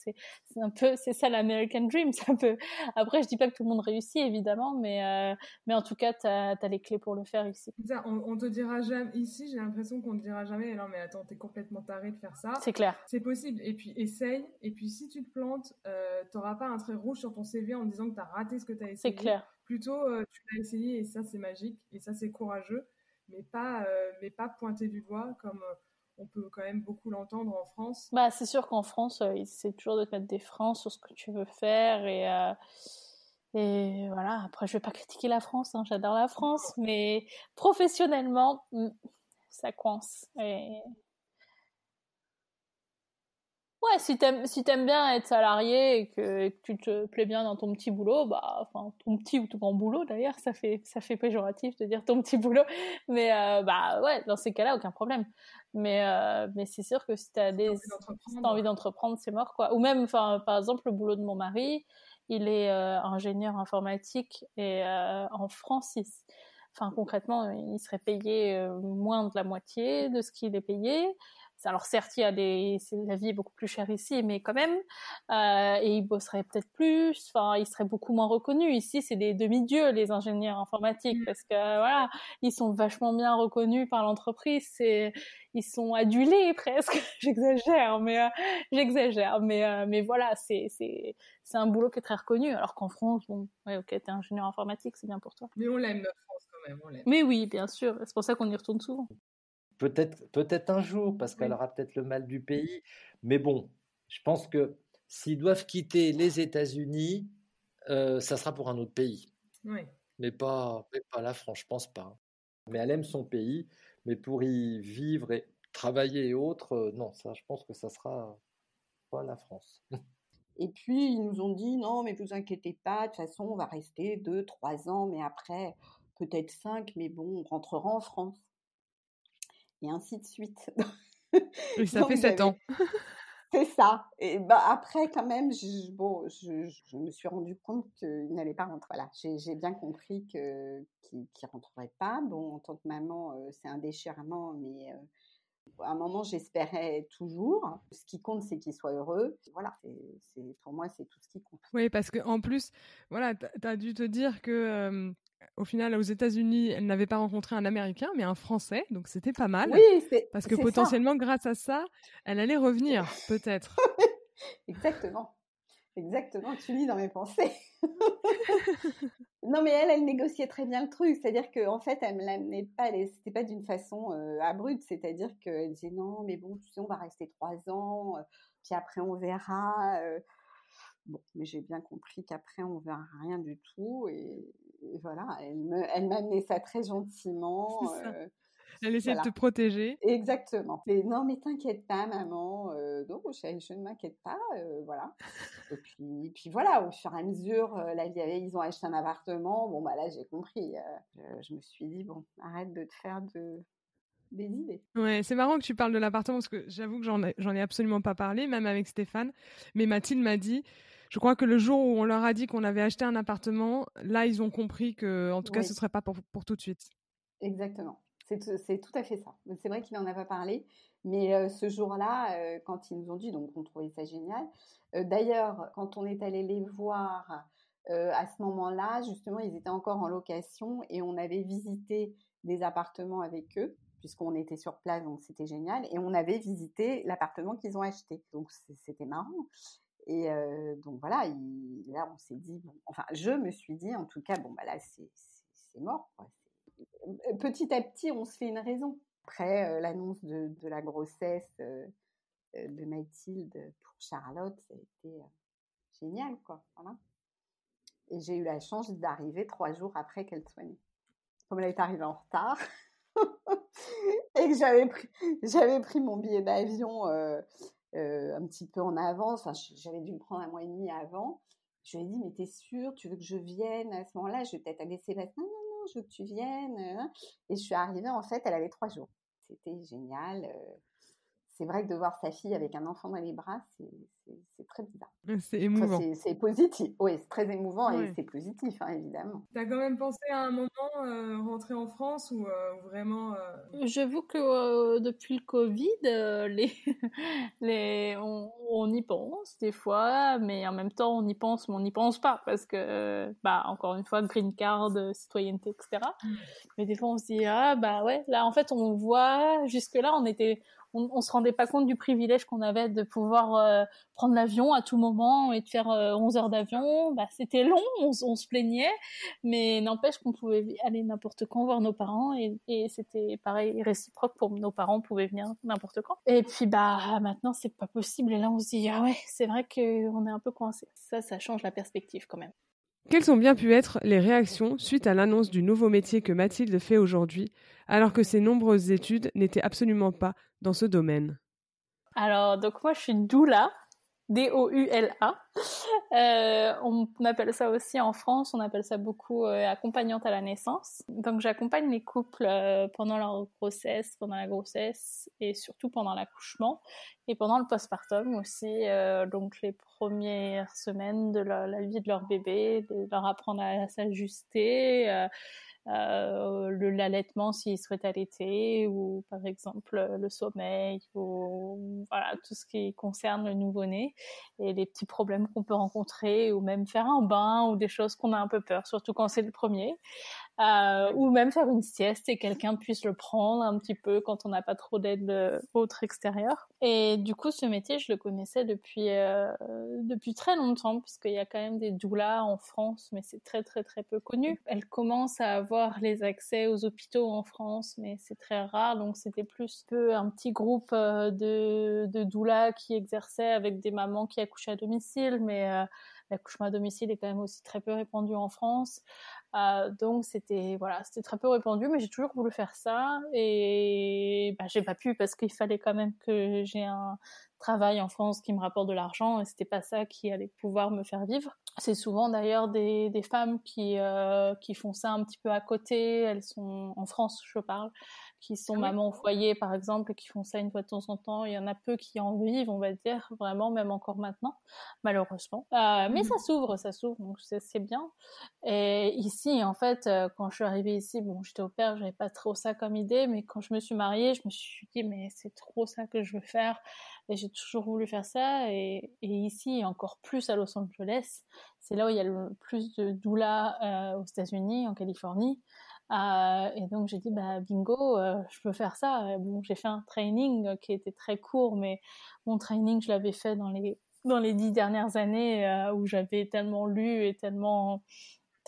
Speaker 2: un peu, c'est ça l'American Dream. Un peu. Après, je dis pas que tout le monde réussit, évidemment, mais, euh, mais en tout cas, tu as, les clés pour le faire ici.
Speaker 5: On, on te dira jamais, ici, j'ai l'impression qu'on te dira jamais, non, mais attends, t'es complètement taré de faire ça.
Speaker 2: C'est clair.
Speaker 5: C'est possible. Et puis, essaye. Et puis, si tu te plantes, euh, t'auras pas un trait rouge sur ton CV en disant que t'as raté ce que t'as essayé.
Speaker 2: C'est clair.
Speaker 5: Plutôt, euh, tu l'as essayé et ça, c'est magique. Et ça, c'est courageux. Mais pas, euh, mais pas pointer du doigt comme on peut quand même beaucoup l'entendre en France.
Speaker 2: Bah, c'est sûr qu'en France, euh, c'est toujours de te mettre des freins sur ce que tu veux faire et, euh, et voilà. Après, je vais pas critiquer la France, hein, j'adore la France, mais professionnellement, hmm, ça coince. Et Ouais, si t'aimes si t'aimes bien être salarié et que, tu te plais bien dans ton petit boulot, bah enfin ton petit ou ton grand boulot d'ailleurs, ça fait ça fait péjoratif de dire ton petit boulot, mais euh, bah ouais, dans ces cas-là aucun problème. Mais euh, mais c'est sûr que si t'as des si t'as envie d'entreprendre, c'est mort quoi. Ou même enfin par exemple le boulot de mon mari, il est euh, ingénieur informatique et en France, il, enfin concrètement, il serait payé moins de la moitié de ce qu'il est payé alors certes, il y a des, la vie est beaucoup plus chère ici, mais quand même, euh, et ils bosseraient peut-être plus. Enfin, ils seraient beaucoup moins reconnus. Ici, c'est des demi-dieux les ingénieurs informatiques mmh. parce que voilà, ils sont vachement bien reconnus par l'entreprise. C'est, ils sont adulés presque. j'exagère, mais euh, j'exagère, mais euh, mais voilà, c'est c'est c'est un boulot qui est très reconnu. Alors qu'en France, bon, ouais, ok, t'es ingénieur informatique, c'est bien pour toi.
Speaker 5: Mais on l'aime notre France quand même, on l'aime.
Speaker 2: Mais oui, bien sûr. C'est pour ça qu'on y retourne souvent.
Speaker 3: Peut-être peut-être un jour, parce qu'elle aura peut-être le mal du pays. Mais bon, je pense que s'ils doivent quitter les États-Unis, euh, ça sera pour un autre pays. Mais, pas, pas la France, je pense pas. Mais elle aime son pays, mais pour y vivre et travailler et autres, euh, non, ça, je pense que ça sera pas la France.
Speaker 4: Et puis, ils nous ont dit, non, mais vous inquiétez pas, de toute façon, on va rester deux, trois ans, mais après, peut-être cinq, mais bon, on rentrera en France et ainsi de suite.
Speaker 5: Oui, ça fait sept ans.
Speaker 4: C'est ça. Et bah, après, quand même, je, bon, je, me suis rendu compte qu'il n'allait pas rentrer. Voilà, j'ai bien compris qu'il ne rentrerait pas. Bon, en tant que maman, euh, c'est un déchirement, mais euh, à un moment, j'espérais toujours. Ce qui compte, c'est qu'il soit heureux. Voilà, c'est pour moi, c'est tout ce qui compte.
Speaker 5: Oui, parce qu'en plus, voilà, tu as dû te dire que euh, au final, aux États-Unis, elle n'avait pas rencontré un Américain, mais un Français, donc c'était pas mal.
Speaker 4: Oui,
Speaker 5: parce que potentiellement, grâce à ça, elle allait revenir, peut-être.
Speaker 4: Exactement. Exactement, tu lis dans mes pensées. non, mais elle, elle négociait très bien le truc. C'est-à-dire qu'en en fait, elle me l'amenait pas, c'était pas d'une façon euh, abrupte. C'est-à-dire qu'elle disait non, mais bon, tu sais, on va rester trois ans, euh, puis après on verra. Euh, Bon, mais j'ai bien compris qu'après, on verra rien du tout. Et, voilà, elle me, elle m'a amené ça très gentiment.
Speaker 5: Euh, elle essaie de te protéger.
Speaker 4: Exactement. Et non, mais t'inquiète pas, maman. Euh, non, je, ne m'inquiète pas. Euh, voilà. Et puis, puis voilà, au fur et à mesure, la vie, ils ont acheté un appartement. Bon, bah là, j'ai compris. je me suis dit, bon, arrête de te faire de, des idées.
Speaker 5: Ouais, c'est marrant que tu parles de l'appartement parce que j'avoue que j'en ai, j'en ai absolument pas parlé, même avec Stéphane. Mais Mathilde m'a dit, je crois que le jour où on leur a dit qu'on avait acheté un appartement, là, ils ont compris que, en tout cas, ce serait pas pour, pour tout de suite.
Speaker 4: Exactement. C'est tout à fait ça. C'est vrai qu'il n'en a pas parlé, mais euh, ce jour-là, euh, quand ils nous ont dit, donc on trouvait ça génial. Euh, d'ailleurs, quand on est allé les voir à ce moment-là, justement, ils étaient encore en location et on avait visité des appartements avec eux puisqu'on était sur place, donc c'était génial. Et on avait visité l'appartement qu'ils ont acheté. Donc c'était marrant. Et donc voilà, là on s'est dit, enfin je me suis dit en tout cas, bon bah là c'est mort. Petit à petit, on se fait une raison. Après l'annonce de, la grossesse de Mathilde pour Charlotte, ça a été génial quoi. Et j'ai eu la chance d'arriver trois jours après qu'elle soit née. Comme elle est arrivée en retard, et que j'avais pris mon billet d'avion euh, euh, un petit peu en avance. J'avais dû le prendre un mois et demi avant. Je lui ai dit, mais t'es sûre, tu veux que je vienne à ce moment-là? Je vais peut-être aller Sébastien. Non, non, non, je veux que tu viennes. Hein. Et je suis arrivée, en fait, elle avait trois jours. C'était génial. Euh. C'est vrai que de voir sa fille avec un enfant dans les bras, c'est très bizarre.
Speaker 5: C'est émouvant.
Speaker 4: c'est positif, oui, c'est très émouvant et c'est positif, hein, évidemment.
Speaker 5: Tu as quand même pensé à un moment euh, rentrer en France ou vraiment.
Speaker 2: J'avoue que depuis le Covid, les, les, on, on, y pense des fois, mais en même temps, on y pense, mais on n'y pense pas parce que, bah, encore une fois, green card, citoyenneté, etc. Mm. Mais des fois, on se dit, ah, bah ouais, là, en fait, on voit, jusque-là, on était on, on se rendait pas compte du privilège qu'on avait de pouvoir euh, prendre l'avion à tout moment et de faire 11 euh, heures d'avion. Bah, c'était long, on, se plaignait, mais n'empêche qu'on pouvait aller n'importe quand voir nos parents et, et c'était pareil réciproque pour nos parents pouvaient venir n'importe quand. Et puis bah maintenant c'est pas possible et là on se dit ah ouais c'est vrai qu'on est un peu coincé. Ça ça change la perspective quand même.
Speaker 5: Quelles ont bien pu être les réactions suite à l'annonce du nouveau métier que Mathilde fait aujourd'hui, alors que ses nombreuses études n'étaient absolument pas dans ce domaine
Speaker 2: Alors, donc moi je suis doula, D-O-U-L-A. Euh, on appelle ça aussi en France, on appelle ça beaucoup euh, accompagnante à la naissance. Donc j'accompagne les couples euh, pendant leur grossesse, pendant la grossesse et surtout pendant l'accouchement et pendant le postpartum aussi. donc les premières semaines de la, vie de leur bébé, leur apprendre à s'ajuster euh, l'allaitement s'il souhaite allaiter ou par exemple le sommeil ou voilà tout ce qui concerne le nouveau-né et les petits problèmes qu'on peut rencontrer ou même faire un bain ou des choses qu'on a un peu peur surtout quand c'est le premier euh, ou même faire une sieste et quelqu'un puisse le prendre un petit peu quand on n'a pas trop d'aide euh, autre extérieure. Et du coup, ce métier, je le connaissais depuis euh, depuis très longtemps puisqu'il y a quand même des doulas en France, mais c'est très très très peu connu. Elle commence à avoir les accès aux hôpitaux en France, mais c'est très rare, donc c'était plus peu un petit groupe de de doulas qui exerçaient avec des mamans qui accouchaient à domicile, mais l'accouchement à domicile est quand même aussi très peu répandu en France. Euh, donc c'était voilà, c'était très peu répandu, mais j'ai toujours voulu faire ça et bah, j'ai pas pu parce qu'il fallait quand même que j'ai un travail en France qui me rapporte de l'argent et c'était pas ça qui allait pouvoir me faire vivre. C'est souvent d'ailleurs des, des femmes qui euh, qui font ça un petit peu à côté. Elles sont en France, je parle qui sont ah mamans au foyer, par exemple, et qui font ça une fois de temps en temps. Il y en a peu qui en vivent, on va dire, vraiment, même encore maintenant, malheureusement. Euh, mais ça mmh. s'ouvre, ça s'ouvre, donc c'est bien. Et ici, en fait, euh, quand je suis arrivée ici, bon, j'étais au père, j'avais pas trop ça comme idée, mais quand je me suis mariée, je me suis dit, mais c'est trop ça que je veux faire. Et j'ai toujours voulu faire ça. Et, et, ici, encore plus à Los Angeles, c'est là où il y a le plus de doula euh, aux États-Unis, en Californie. Euh, et donc j'ai dit bah bingo, euh, je peux faire ça. bon, j'ai fait un training qui était très court, mais mon training je l'avais fait dans les dans les dix dernières années euh, où j'avais tellement lu et tellement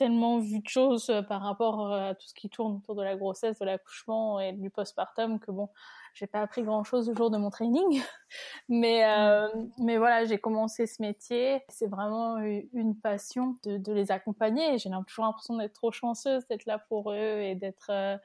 Speaker 2: tellement vu de choses par rapport à tout ce qui tourne autour de la grossesse, de l'accouchement et du postpartum que bon, j'ai pas appris grand chose au jour de mon training, mais euh, mais voilà, j'ai commencé ce métier. C'est vraiment une passion de, de les accompagner. J'ai toujours l'impression d'être trop chanceuse d'être là pour eux et d'être euh,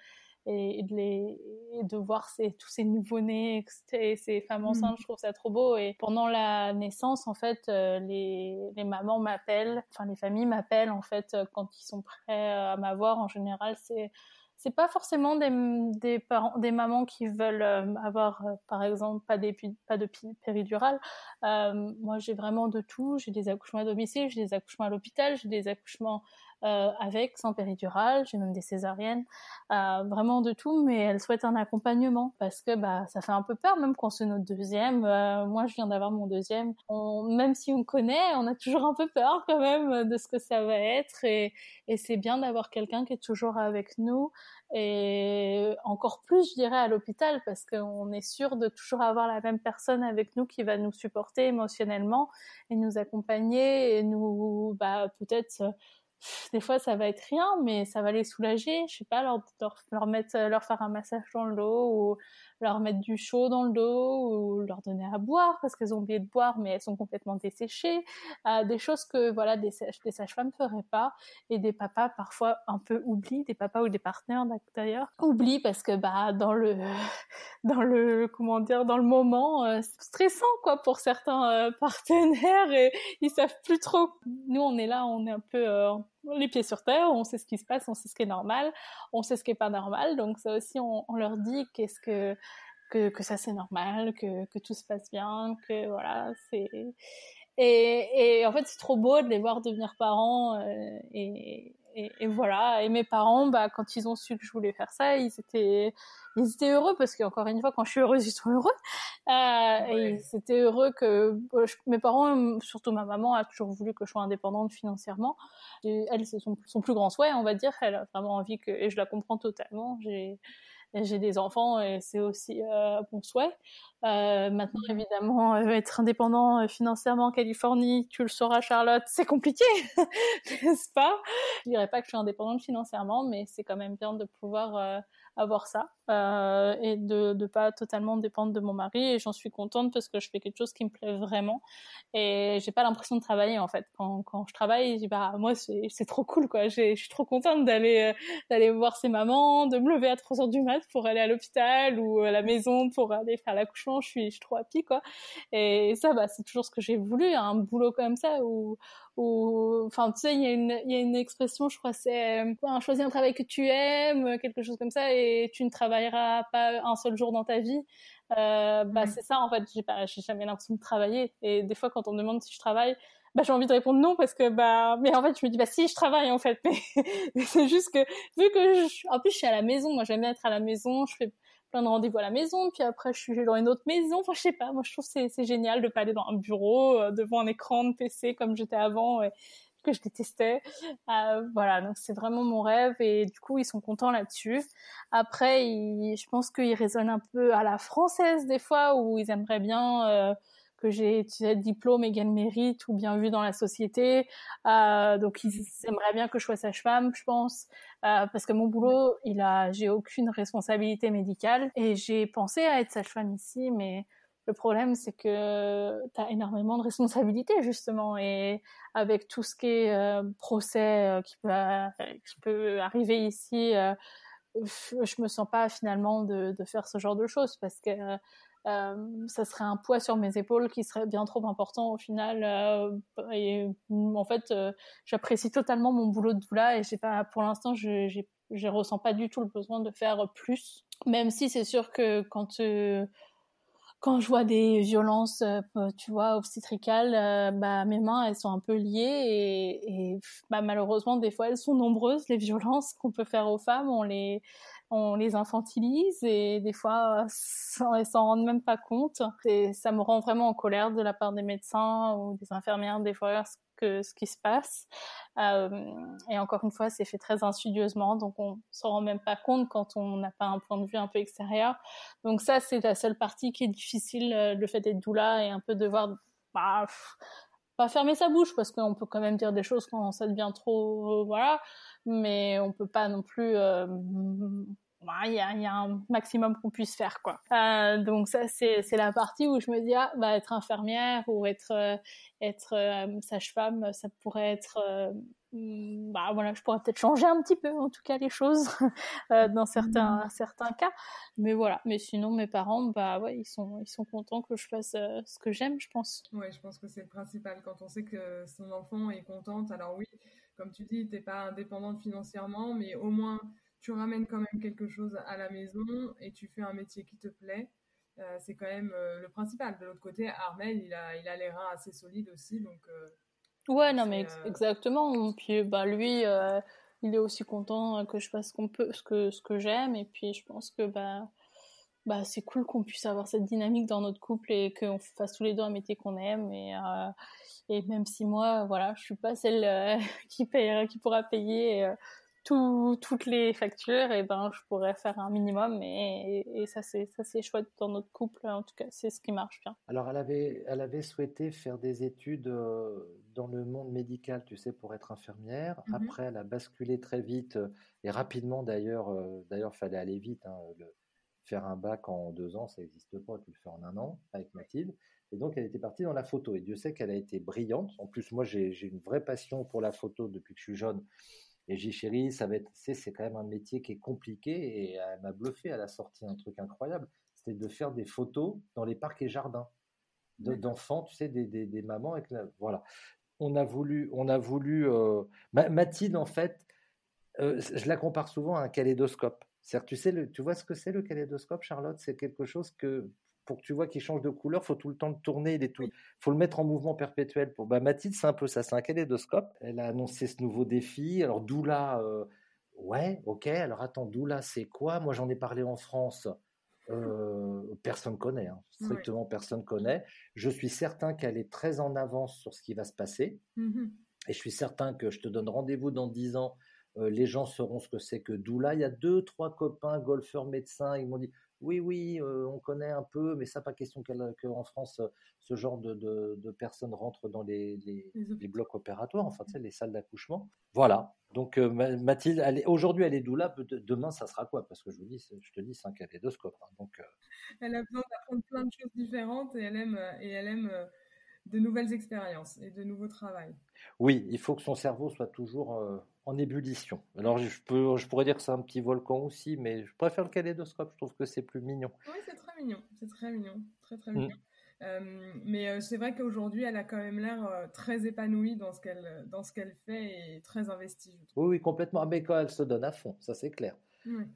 Speaker 2: et de les de voir ces, tous ces nouveaux-nés et ces femmes mmh. enceintes je trouve ça trop beau et pendant la naissance en fait euh, les, les mamans m'appellent enfin les familles m'appellent en fait quand ils sont prêts à m'avoir en général c'est c'est pas forcément des, des parents, des mamans qui veulent euh, avoir, euh, par exemple, pas, des, pas de péridurale. Euh, moi, j'ai vraiment de tout. J'ai des accouchements à domicile, j'ai des accouchements à l'hôpital, j'ai des accouchements euh, avec, sans péridurale, j'ai même des césariennes, euh, vraiment de tout, mais elle souhaite un accompagnement parce que bah ça fait un peu peur même quand c'est notre deuxième. Euh, moi je viens d'avoir mon deuxième, même si on connaît, on a toujours un peu peur quand même de ce que ça va être et, et c'est bien d'avoir quelqu'un qui est toujours avec nous et encore plus je dirais à l'hôpital parce qu'on est sûr de toujours avoir la même personne avec nous qui va nous supporter émotionnellement et nous accompagner et nous bah peut-être des fois ça va être rien mais ça va les soulager. Je sais pas leur, mettre leur faire un massage dans le dos ou leur mettre du chaud dans le dos ou leur donner à boire parce qu'elles ont oublié de boire mais elles sont complètement desséchées. Euh, des choses que voilà des, des sages-femmes feraient pas. Et des papas parfois un peu oublient. Des papas ou des partenaires d'ailleurs oublient parce que bah dans le dans le comment dire dans le moment euh, stressant quoi pour certains euh, partenaires et ils savent plus trop. Nous on est là on est un peu euh, les pieds sur terre, on sait ce qui se passe, on sait ce qui est normal, on sait ce qui est pas normal. Donc ça aussi, on, leur dit qu'est-ce que que, ça c'est normal, que, que tout se passe bien, que voilà, c'est et, et en fait c'est trop beau de les voir devenir parents et, et, voilà. Et mes parents, bah, quand ils ont su que je voulais faire ça, ils étaient, ils étaient heureux parce qu'encore une fois, quand je suis heureuse, ils sont heureux. Euh, Et ils étaient heureux que mes parents, surtout ma maman, a toujours voulu que je sois indépendante financièrement. Et elle, c'est son, son, plus grand souhait, on va dire. Elle a vraiment envie que, et je la comprends totalement. J'ai, j'ai des enfants et c'est aussi euh, mon souhait. Euh, maintenant, mmh. évidemment, euh, être indépendant euh, financièrement en Californie, tu le sauras, Charlotte, c'est compliqué, n'est-ce pas? Je dirais pas que je suis indépendante financièrement, mais c'est quand même bien de pouvoir avoir ça euh, et de ne pas totalement dépendre de mon mari. Et j'en suis contente parce que je fais quelque chose qui me plaît vraiment. Et j'ai pas l'impression de travailler en fait. Quand, quand je travaille, bah moi c'est trop cool quoi. Je suis trop contente d'aller euh, d'aller voir ses mamans, de me lever à 3 heures du mat pour aller à l'hôpital ou à la maison pour aller faire l'accouchement. Je suis je suis trop happy quoi. Et ça bah c'est toujours ce que j'ai voulu, un boulot comme ça où ou enfin tu sais il y a une il y a une expression je crois c'est euh, choisis un travail que tu aimes quelque chose comme ça et tu ne travailleras pas un seul jour dans ta vie. Euh, bah c'est ça en fait. J'ai pas j'ai jamais l'impression de travailler. Et des fois quand on me demande si je travaille bah j'ai envie de répondre non parce que bah mais en fait je me dis bah si je travaille en fait. Mais, c'est juste que vu que je, en plus je suis à la maison moi j'aime bien être à la maison je fais plein de rendez-vous à la maison, puis après je suis dans une autre maison. Enfin, je sais pas, moi je trouve c'est c'est génial de pas aller dans un bureau euh, devant un écran de PC comme j'étais avant et que je détestais. Euh, voilà, donc c'est vraiment mon rêve et du coup ils sont contents là-dessus. Après, je pense qu'ils raisonnent un peu à la française des fois où ils aimeraient bien euh, que j'ai étudié diplôme égal mérite ou bien vu dans la société. Euh, donc ils aimeraient bien que je sois sage-femme, je pense, euh, parce que mon boulot, il a, j'ai aucune responsabilité médicale et j'ai pensé à être sage-femme ici, mais le problème, c'est que tu as énormément de responsabilités, justement, et avec tout ce qui est euh, procès euh, qui, peut, qui peut arriver ici, euh, je me sens pas finalement de, de, faire ce genre de choses parce que euh, ça serait un poids sur mes épaules qui serait bien trop important au final. Euh, et en fait, euh, j'apprécie totalement mon boulot de doula et j'ai pas, pour l'instant, je, je ressens pas du tout le besoin de faire plus. Même si c'est sûr que quand quand je vois des violences, tu vois, obstétricales, bah mes mains elles sont un peu liées et, et bah, malheureusement des fois elles sont nombreuses les violences qu'on peut faire aux femmes. On les on les infantilise et des fois sans, s'en rendent même pas compte. Et ça me rend vraiment en colère de la part des médecins ou des infirmières des fois que ce qui se passe. Euh, et encore une fois, c'est fait très insidieusement, donc on s'en rend même pas compte quand on n'a pas un point de vue un peu extérieur. Donc ça, c'est la seule partie qui est difficile, euh, le fait d'être doula et un peu devoir bah, pas fermer sa bouche parce qu'on peut quand même dire des choses quand ça devient trop, euh, voilà mais on peut pas non plus euh, il y, a, y, a, un maximum qu'on puisse faire quoi. Euh, donc ça c'est la partie où je me dis ah bah être infirmière ou être euh, être sage-femme ça pourrait être euh, bah voilà je pourrais peut-être changer un petit peu en tout cas les choses dans certains mmh. certains cas mais voilà mais sinon mes parents bah ouais ils sont ils sont contents que je fasse ce que j'aime je pense.
Speaker 5: Ouais je pense que c'est le principal quand on sait que son enfant est contente alors oui comme tu dis, tu n'es pas indépendante financièrement, mais au moins tu ramènes quand même quelque chose à la maison et tu fais un métier qui te plaît. Euh, c'est quand même euh, le principal. De l'autre côté, Armel, il a, il a les reins assez solides aussi, donc. Euh,
Speaker 2: ouais, non, mais exactement. Puis, bah, lui, il est aussi content que je fasse qu'on peut, ce que, ce que j'aime, et puis je pense que bah, bah, c'est cool qu'on puisse avoir cette dynamique dans notre couple et qu'on fasse tous les deux un métier qu'on aime et et même si moi, voilà, je suis pas celle euh, qui paye, qui pourra payer euh, tout, toutes les factures, et ben je pourrais faire un minimum. Et, et, ça c'est ça c'est chouette dans notre couple. En tout cas, c'est ce qui marche bien.
Speaker 3: Alors elle avait elle avait souhaité faire des études euh, dans le monde médical, tu sais, pour être infirmière. Mm-hmm. Après, elle a basculé très vite et rapidement d'ailleurs. d'ailleurs, fallait aller vite. Hein, le, faire un bac en deux ans, ça n'existe pas. Tu le fais en un an avec Mathilde. Et donc, elle était partie dans la photo. Et Dieu sait qu'elle a été brillante. En plus, moi, j'ai une vraie passion pour la photo depuis que je suis jeune. Et j'ai chéri, ça va être, c'est quand même un métier qui est compliqué. Et elle m'a bluffé. Elle a sorti un truc incroyable. C'était de faire des photos dans les parcs et jardins d'enfants, tu sais, des, des, mamans. Avec la, voilà. On a voulu, on a voulu. Euh, Mathilde, en fait, euh, je la compare souvent à un kaléidoscope. Tu, sais, tu vois ce que c'est le kaléidoscope, Charlotte? C'est quelque chose que, pour que tu vois qu'il change de couleur, il faut tout le temps le tourner, il tout, faut le mettre en mouvement perpétuel. Pour bah, Mathilde, c'est un peu ça, c'est un kaléidoscope. Elle a annoncé ce nouveau défi. Alors Doula, euh, ouais, ok. Alors attends, Doula, c'est quoi? Moi, j'en ai parlé en France. Euh, personne connaît, hein. strictement personne connaît. Je suis certain qu'elle est très en avance sur ce qui va se passer. Mmh Et je suis certain que je te donne rendez-vous dans dix ans euh, les gens sauront ce que c'est que Doula. Il y a deux, trois copains golfeurs médecins, ils m'ont dit oui, oui, euh, on connaît un peu, mais ça pas question qu'en France, ce genre de, personnes rentrent dans les, blocs opératoires, enfin, tu sais, les salles d'accouchement. Voilà. Donc, euh, Mathilde, aujourd'hui, elle est doula. Demain, ça sera quoi? Parce que je, vous dis, je te dis, c'est un kaléidoscope. Hein, donc,
Speaker 5: Elle a besoin d'apprendre plein de choses différentes et elle aime, et elle aime de nouvelles expériences et de nouveaux travaux.
Speaker 3: Oui, il faut que son cerveau soit toujours en ébullition. Alors, je, peux, je pourrais dire que c'est un petit volcan aussi, mais je préfère le kaléidoscope, je trouve que c'est plus mignon.
Speaker 5: Oui, c'est très mignon, c'est très mignon, très très mignon. Mm. Euh, mais euh, c'est vrai qu'aujourd'hui, elle a quand même l'air euh, très épanouie dans ce qu'elle dans ce qu'elle fait et très investie.
Speaker 3: Oui, oui, complètement. Ah, mais quand elle se donne à fond, ça c'est clair.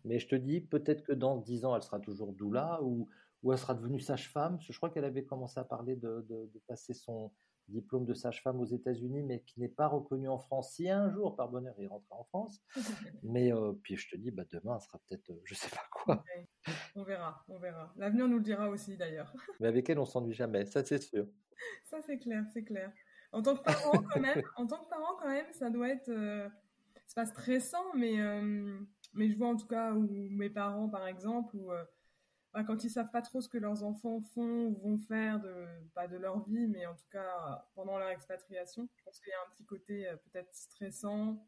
Speaker 3: Mais je te dis, peut-être que dans 10 ans, elle sera toujours doula ou, ou elle sera devenue sage-femme. Je crois qu'elle avait commencé à parler de, de passer son, diplôme de sage-femme aux États-Unis, mais qui n'est pas reconnu en France. Si un jour, par bonheur, il rentre en France, mais euh, puis je te dis, bah, demain, ce sera peut-être, euh, je sais pas quoi.
Speaker 5: On verra, on verra. L'avenir nous le dira aussi, d'avoir
Speaker 3: Mais avec elle, on s'ennuie jamais, ça c'est sûr.
Speaker 5: Ça c'est clair, c'est clair. En tant que parent, quand même, en tant que parent, quand même, ça doit être, euh, c'est pas stressant, mais mais je vois en tout cas où mes parents, par exemple, où quand ils savent pas trop ce que leurs enfants font ou vont faire de pas de leur vie, mais en tout cas pendant leur expatriation. Je pense qu'il y a un petit côté euh, peut-être stressant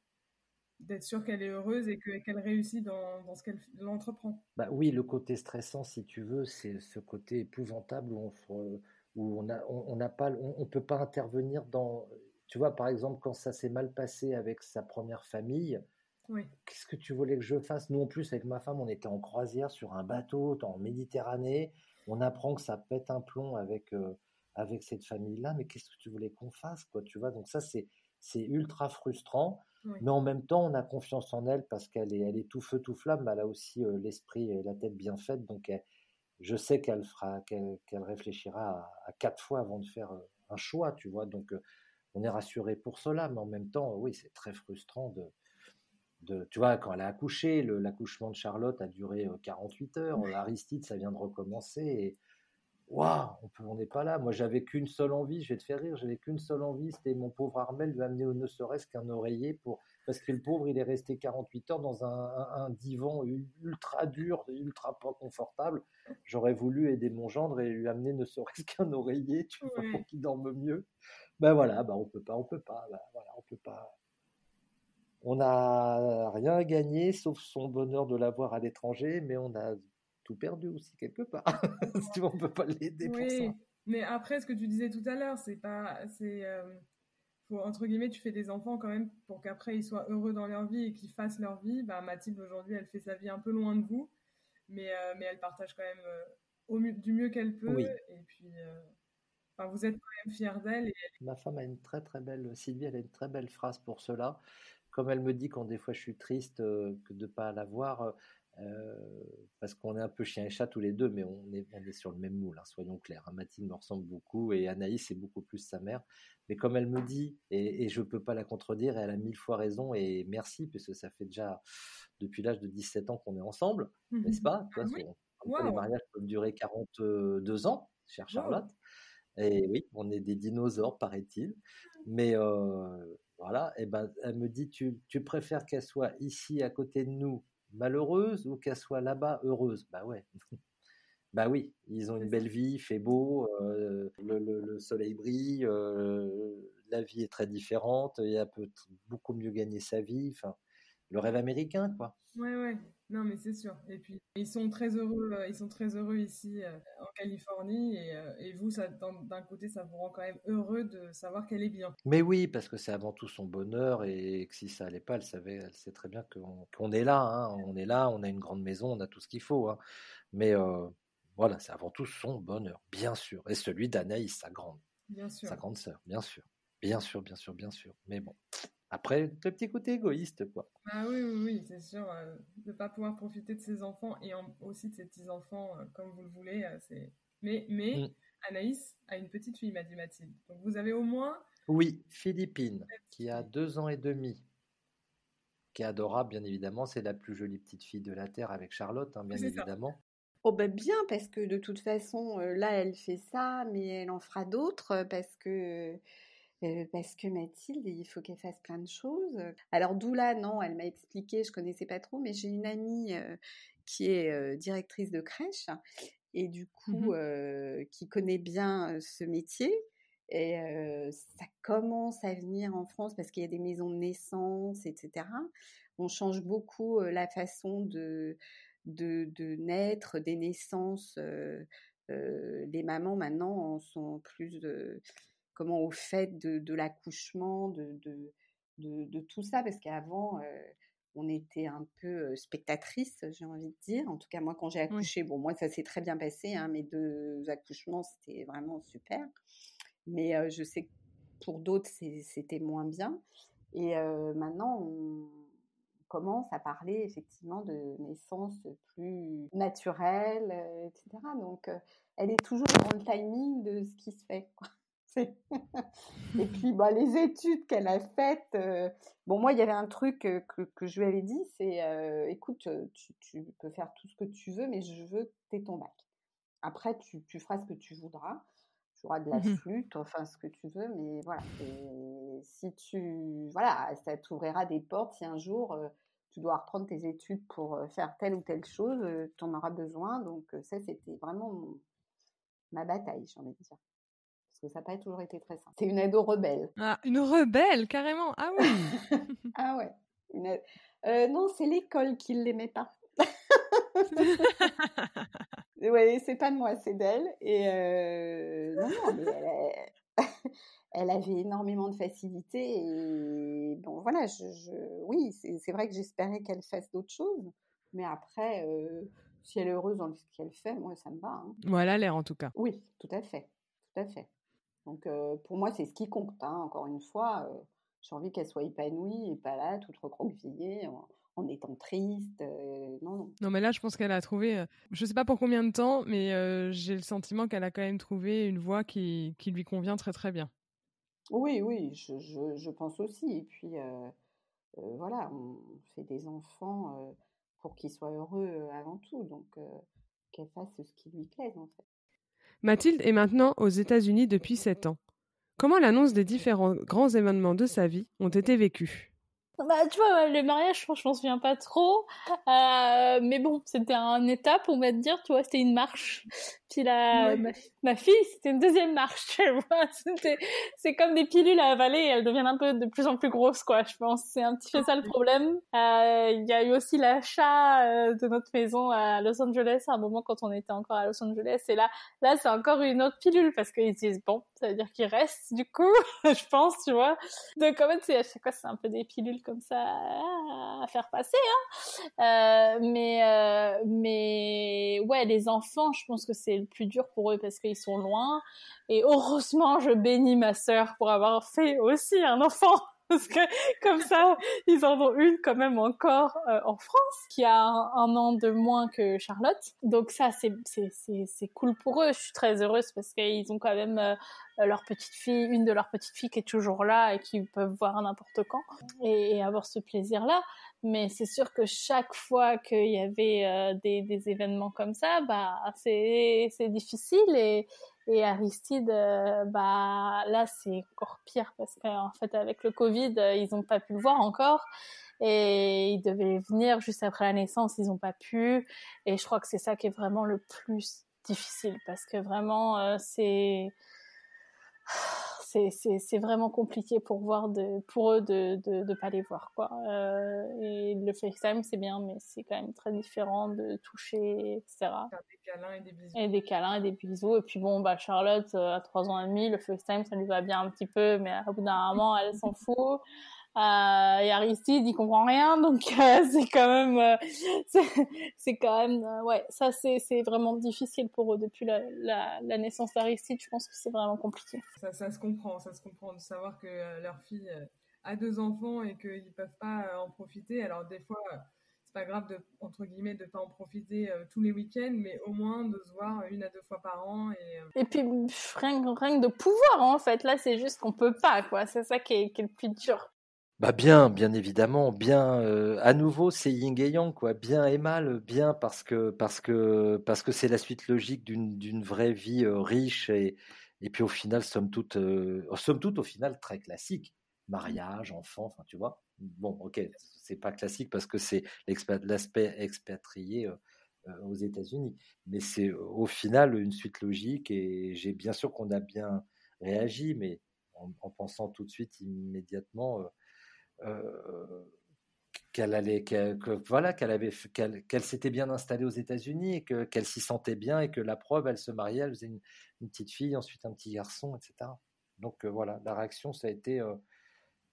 Speaker 5: d'être sûr qu'elle est heureuse et qu'elle réussit dans, dans ce qu'elle entreprend.
Speaker 3: Bah oui, le côté stressant, si tu veux, c'est ce côté épouvantable où on où on a pas on, peut pas intervenir dans tu vois par exemple quand ça s'est mal passé avec sa première famille Qu'est-ce que tu voulais que je fasse? Nous, en plus, avec ma femme, on était en croisière sur un bateau en Méditerranée. On apprend que ça pète un plomb avec, euh, avec cette famille-là. Mais qu'est-ce que tu voulais qu'on fasse quoi, tu vois? Donc, ça, c'est, c'est ultra frustrant. Mais en même temps, on a confiance en elle parce qu'elle est, elle est tout feu, tout flamme. Mais elle a aussi euh, l'esprit et la tête bien faite. Donc, je sais qu'elle, fera, qu'elle, réfléchira à, quatre fois avant de faire euh, un choix, tu vois? Donc, on est rassuré pour cela. Mais en même temps, oui, c'est très frustrant de tu vois, quand elle a accouché, l'accouchement de Charlotte a duré 48 euh, heures, Aristide, ça vient de recommencer, et waouh, on n'est pas là. Moi, j'avais qu'une seule envie, je vais te faire rire, j'avais qu'une seule envie, c'était mon pauvre Armel lui amener ne serait-ce qu'un oreiller pour, parce que le pauvre, il est resté 48 heures dans un, divan ultra dur, ultra pas confortable. J'aurais voulu aider mon gendre et lui amener ne serait-ce qu'un oreiller, tu vois, pour qu'il dorme mieux. Ben voilà, ben on peut pas, on peut pas, ben voilà, on peut pas on n'a rien gagné sauf son bonheur de l'avoir à l'étranger, mais on a tout perdu aussi quelque part. si on peut pas l'aider pour ça.
Speaker 5: Mais après, ce que tu disais tout à l'heure, c'est pas, c'est, euh, entre guillemets, tu fais des enfants quand même pour qu'après ils soient heureux dans leur vie et qu'ils fassent leur vie. Bah, Mathilde aujourd'hui, elle fait sa vie un peu loin de vous, mais euh, mais elle partage quand même euh, au du mieux qu'elle peut. Et puis. Enfin, vous êtes quand même fiers d'elle.
Speaker 3: Ma femme a une très très belle, Sylvie, elle a une très belle phrase pour cela comme elle me dit quand des fois je suis triste euh, que de ne pas la voir, euh, parce qu'on est un peu chien et chat tous les deux, mais on est, on est sur le même moule, hein, soyons clairs. Hein. Mathilde me ressemble beaucoup et Anaïs c'est beaucoup plus sa mère. Mais comme elle me dit, et, je ne peux pas la contredire, elle a mille fois raison et merci, puisque ça fait déjà depuis l'âge de 17 ans qu'on est ensemble, mmh n'est-ce pas? Ah Les mariages peuvent durer 42 ans, chère Charlotte. Et oui, on est des dinosaures, paraît-il. Mais euh, voilà, et ben, elle me dit tu, tu préfères qu'elle soit ici à côté de nous malheureuse ou qu'elle soit là-bas heureuse? Bah ouais. bah oui, ils ont une belle vie, il fait beau, euh, le, le, soleil brille, euh, la vie est très différente, il peut beaucoup mieux gagner sa vie, enfin, le rêve américain, quoi.
Speaker 5: Ouais, ouais. Non, mais c'est sûr. Et puis, ils sont très heureux, euh, ils sont très heureux ici euh, en Californie. Et, euh, et vous, d'un côté, ça vous rend quand même heureux de savoir qu'elle est bien.
Speaker 3: Mais oui, parce que c'est avant tout son bonheur. Et que si ça allait pas, elle savait, elle sait très bien qu'on est là. Hein. On est là, on a une grande maison, on a tout ce qu'il faut. Hein. Mais voilà, c'est avant tout son bonheur, bien sûr. Et celui d'Anaïs, sa grande. Bien sûr. Sa grande sœur, bien sûr. Bien sûr, bien sûr, bien sûr. Mais bon, Après, le petit côté égoïste, quoi.
Speaker 5: Ah oui, oui, oui, c'est sûr. de ne pas pouvoir profiter de ses enfants et aussi de ses petits-enfants comme vous le voulez. c'est... Mais, mais mm. Anaïs a une petite fille, m'a dit Mathilde. Donc vous avez au moins.
Speaker 3: Oui, Philippine, qui a deux ans et demi, qui est adorable, bien évidemment. C'est la plus jolie petite fille de la Terre avec Charlotte, hein, bien évidemment.
Speaker 4: Oh ben bien, parce que de toute façon, euh, là, elle fait ça, mais elle en fera d'autres, parce que euh, parce que Mathilde, il faut qu'elle fasse plein de choses. Alors Doula, non, elle m'a expliqué, je connaissais pas trop, mais j'ai une amie euh, qui est directrice de crèche et du coup mmh qui connaît bien ce métier. Et ça commence à venir en France parce qu'il y a des maisons de naissance, etc. On change beaucoup la façon de, de, de, naître, des naissances. les mamans maintenant sont plus comment au fait de, de l'accouchement, de, de, de, tout ça, parce qu'avant, on était un peu spectatrice, j'ai envie de dire. En tout cas, moi, quand j'ai accouché, bon, moi, ça s'est très bien passé. Hein, mes deux accouchements, c'était vraiment super. Mais je sais que pour d'autres, c'était moins bien. Et maintenant, on commence à parler effectivement de naissance plus naturelle, etc. Donc, elle est toujours dans le timing de ce qui se fait. Quoi. et puis bah, les études qu'elle a faites, euh, bon moi il y avait un truc euh, que, que je lui avais dit, c'est euh, écoute, tu, tu, peux faire tout ce que tu veux, mais je veux que tu aies ton bac. Après tu, tu, feras ce que tu voudras, tu auras de la mmh flûte, enfin ce que tu veux, mais voilà. Et si tu, voilà, ça t'ouvrira des portes si un jour tu dois reprendre tes études pour faire telle ou telle chose, tu en auras besoin. Donc ça c'était vraiment ma bataille, j'ai envie de dire ça n'a pas toujours été très simple. C'est une ado rebelle.
Speaker 5: Ah, une rebelle, carrément. Ah oui.
Speaker 4: ah ouais. Euh, non, c'est l'école qui ne l'aimait pas. oui, c'est pas de moi, c'est d'elle. Et euh, non, non, mais elle, elle, avait énormément de facilité. Et bon, voilà, je, oui, c'est vrai que j'espérais qu'elle fasse d'autres choses. Mais après, euh, si elle est heureuse dans ce qu'elle fait, moi, ça me va. Hein.
Speaker 5: Voilà l'air, en tout cas.
Speaker 4: Oui, tout à fait. Tout à fait. Donc pour moi, c'est ce qui compte. Hein. Encore une fois, j'ai envie qu'elle soit épanouie et pas là, toute recroquevillée, en, étant triste. non, non.
Speaker 5: Non, mais là, je pense qu'elle a trouvé, je sais pas pour combien de temps, mais j'ai le sentiment qu'elle a quand même trouvé une voie qui, qui, lui convient très très bien.
Speaker 4: Oui, oui, je, je, je pense aussi. Et puis, voilà, on fait des enfants pour qu'ils soient heureux avant tout. Donc, qu'elle fasse ce qui lui plaise, en fait.
Speaker 5: Mathilde est maintenant aux États-Unis depuis 7 ans. Comment l'annonce des différents grands événements de sa vie ont été vécus
Speaker 2: bah, tu vois, le mariage, je m'en souviens pas trop. Euh, mais bon, c'était une étape, on va te dire, tu vois, c'était une marche. Puis ma, fille, c'était une deuxième marche, tu vois. C'est comme des pilules à avaler, elles deviennent un peu de plus en plus grosses, quoi, je pense. C'est un petit peu ça le problème. Euh, il y a eu aussi l'achat euh, de notre maison à Los Angeles à un moment quand on était encore à Los Angeles. Et là, là, c'est encore une autre pilule parce qu'ils disent, bon, ça veut dire qu'il reste, du coup, je pense, tu vois. Donc, en fait, c'est à chaque fois, c'est un peu des pilules comme ça à faire passer, hein. Euh, mais, mais, ouais, les enfants, je pense que c'est plus dur pour eux parce qu'ils sont loin. Et heureusement, je bénis ma sœur pour avoir fait aussi un enfant parce que comme ça, ils en ont une quand même encore euh, en France, qui a un, an de moins que Charlotte. Donc ça, c'est c'est cool pour eux. Je suis très heureuse parce qu'ils ont quand même euh, leur petite fille, une de leurs petites filles qui est toujours là et qui peuvent voir n'importe quand et, avoir ce plaisir-là. Mais c'est sûr que chaque fois qu'il y avait euh, des, événements comme ça, bah c'est difficile et Aristide, euh, bah là c'est encore pire parce qu'en fait avec le Covid, euh, ils n'ont pas pu le voir encore et ils devaient venir juste après la naissance, ils n'ont pas pu. Et je crois que c'est ça qui est vraiment le plus difficile parce que vraiment euh, c'est c'est vraiment compliqué pour voir de pour eux de de, de pas les voir quoi. Euh, et le FaceTime c'est bien mais c'est quand même très différent de toucher etc
Speaker 5: des câlins et des bisous.
Speaker 2: Et des câlins et des bisous. Et puis bon bah Charlotte euh, à trois ans et demi le FaceTime ça lui va bien un petit peu mais au bout d'un moment elle s'en fout euh, et Aristide il comprend rien donc euh, c'est quand même euh, c'est quand même euh, ouais ça c'est c'est vraiment difficile pour eux depuis la, la, la naissance d'Aristide je pense que c'est vraiment compliqué
Speaker 5: ça, ça se comprend ça se comprend de savoir que leur fille a deux enfants et qu'ils ne peuvent pas en profiter. Alors des fois, c'est pas grave de entre guillemets de pas en profiter tous les week-ends, mais au moins de se voir une à deux fois par an. Et,
Speaker 2: et puis rien, rien de pouvoir en fait. Là, c'est juste qu'on peut pas quoi. C'est ça qui est, qui est, le plus dur.
Speaker 3: Bah bien, bien évidemment, bien. à nouveau, c'est yin et yang quoi. Bien et mal, bien parce que parce que parce que c'est la suite logique d'une d'une vraie vie riche et et puis au final, somme toute, somme toute au final très classique mariage, enfant, enfin tu vois. Bon, ok, c'est pas classique parce que c'est l'aspect expatrié aux États-Unis, mais c'est au final une suite logique et j'ai bien sûr qu'on a bien réagi, mais en, pensant tout de suite immédiatement qu'elle allait, voilà, qu'elle avait, qu'elle, s'était bien installée aux États-Unis et que, qu'elle s'y sentait bien et que la preuve, elle se mariait, elle faisait une, une petite fille, ensuite un petit garçon, etc. Donc voilà, la réaction, ça a été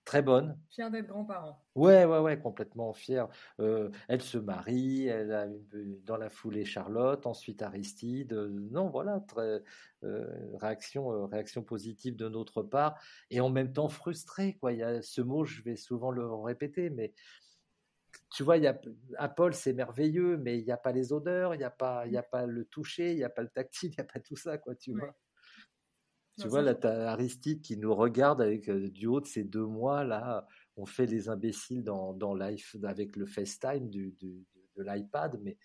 Speaker 3: très bonne.
Speaker 5: Fière d'être grand-parent.
Speaker 3: Ouais, ouais, ouais, complètement fière. Euh, elle se marie, elle a dans la foulée Charlotte, ensuite Aristide. Euh, non, voilà, très, euh, réaction, réaction positive de notre part et en même temps frustrée. Quoi. Il y a ce mot, je vais souvent le répéter, mais tu vois, il y a, à Paul, c'est merveilleux, mais il n'y a pas les odeurs, il n'y a, pas, il y a pas le toucher, il n'y a pas le tactile, il n'y a pas tout ça, quoi, tu vois. Tu vois, là, Aristide qui nous regarde avec du haut de ces deux mois, là, on fait les imbéciles dans, dans live, avec le FaceTime du, de l'iPad, mais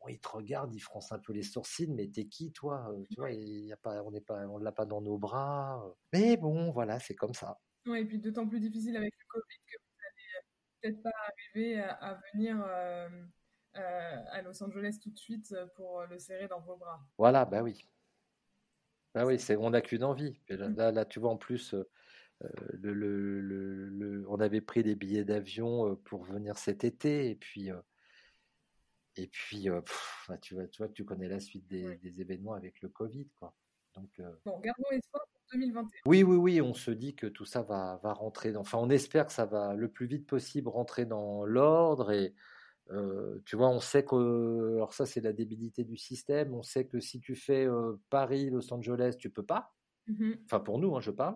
Speaker 3: bon, il te regarde, il fronce un peu les sourcils, mais t'es qui, toi? Tu vois, il y a pas, on n'est pas, on l'a pas dans nos bras. Mais bon, voilà, c'est comme ça.
Speaker 5: Ouais, et puis d'autant plus difficile avec le Covid que vous n'allez peut-être pas arriver à, venir à Los Angeles tout de suite pour le serrer dans vos bras.
Speaker 3: Voilà, bah oui. Ah oui, c'est, on n'a qu'une envie. Mmh. Là, là, tu vois, en plus, le, le, le, on avait pris des billets d'avion pour venir cet été, et puis, et puis bah, tu, vois, tu vois, tu connais la suite des, des événements avec le Covid, quoi. Donc,
Speaker 5: bon, gardons espoir pour 2021.
Speaker 3: Oui, oui, oui, on se dit que tout ça va, va rentrer. enfin, on espère que ça va le plus vite possible rentrer dans l'ordre et tu vois, on sait que, alors ça c'est la débilité du système, on sait que si tu fais Paris, Los Angeles, tu peux pas. Mmh enfin pour nous, hein, je parle.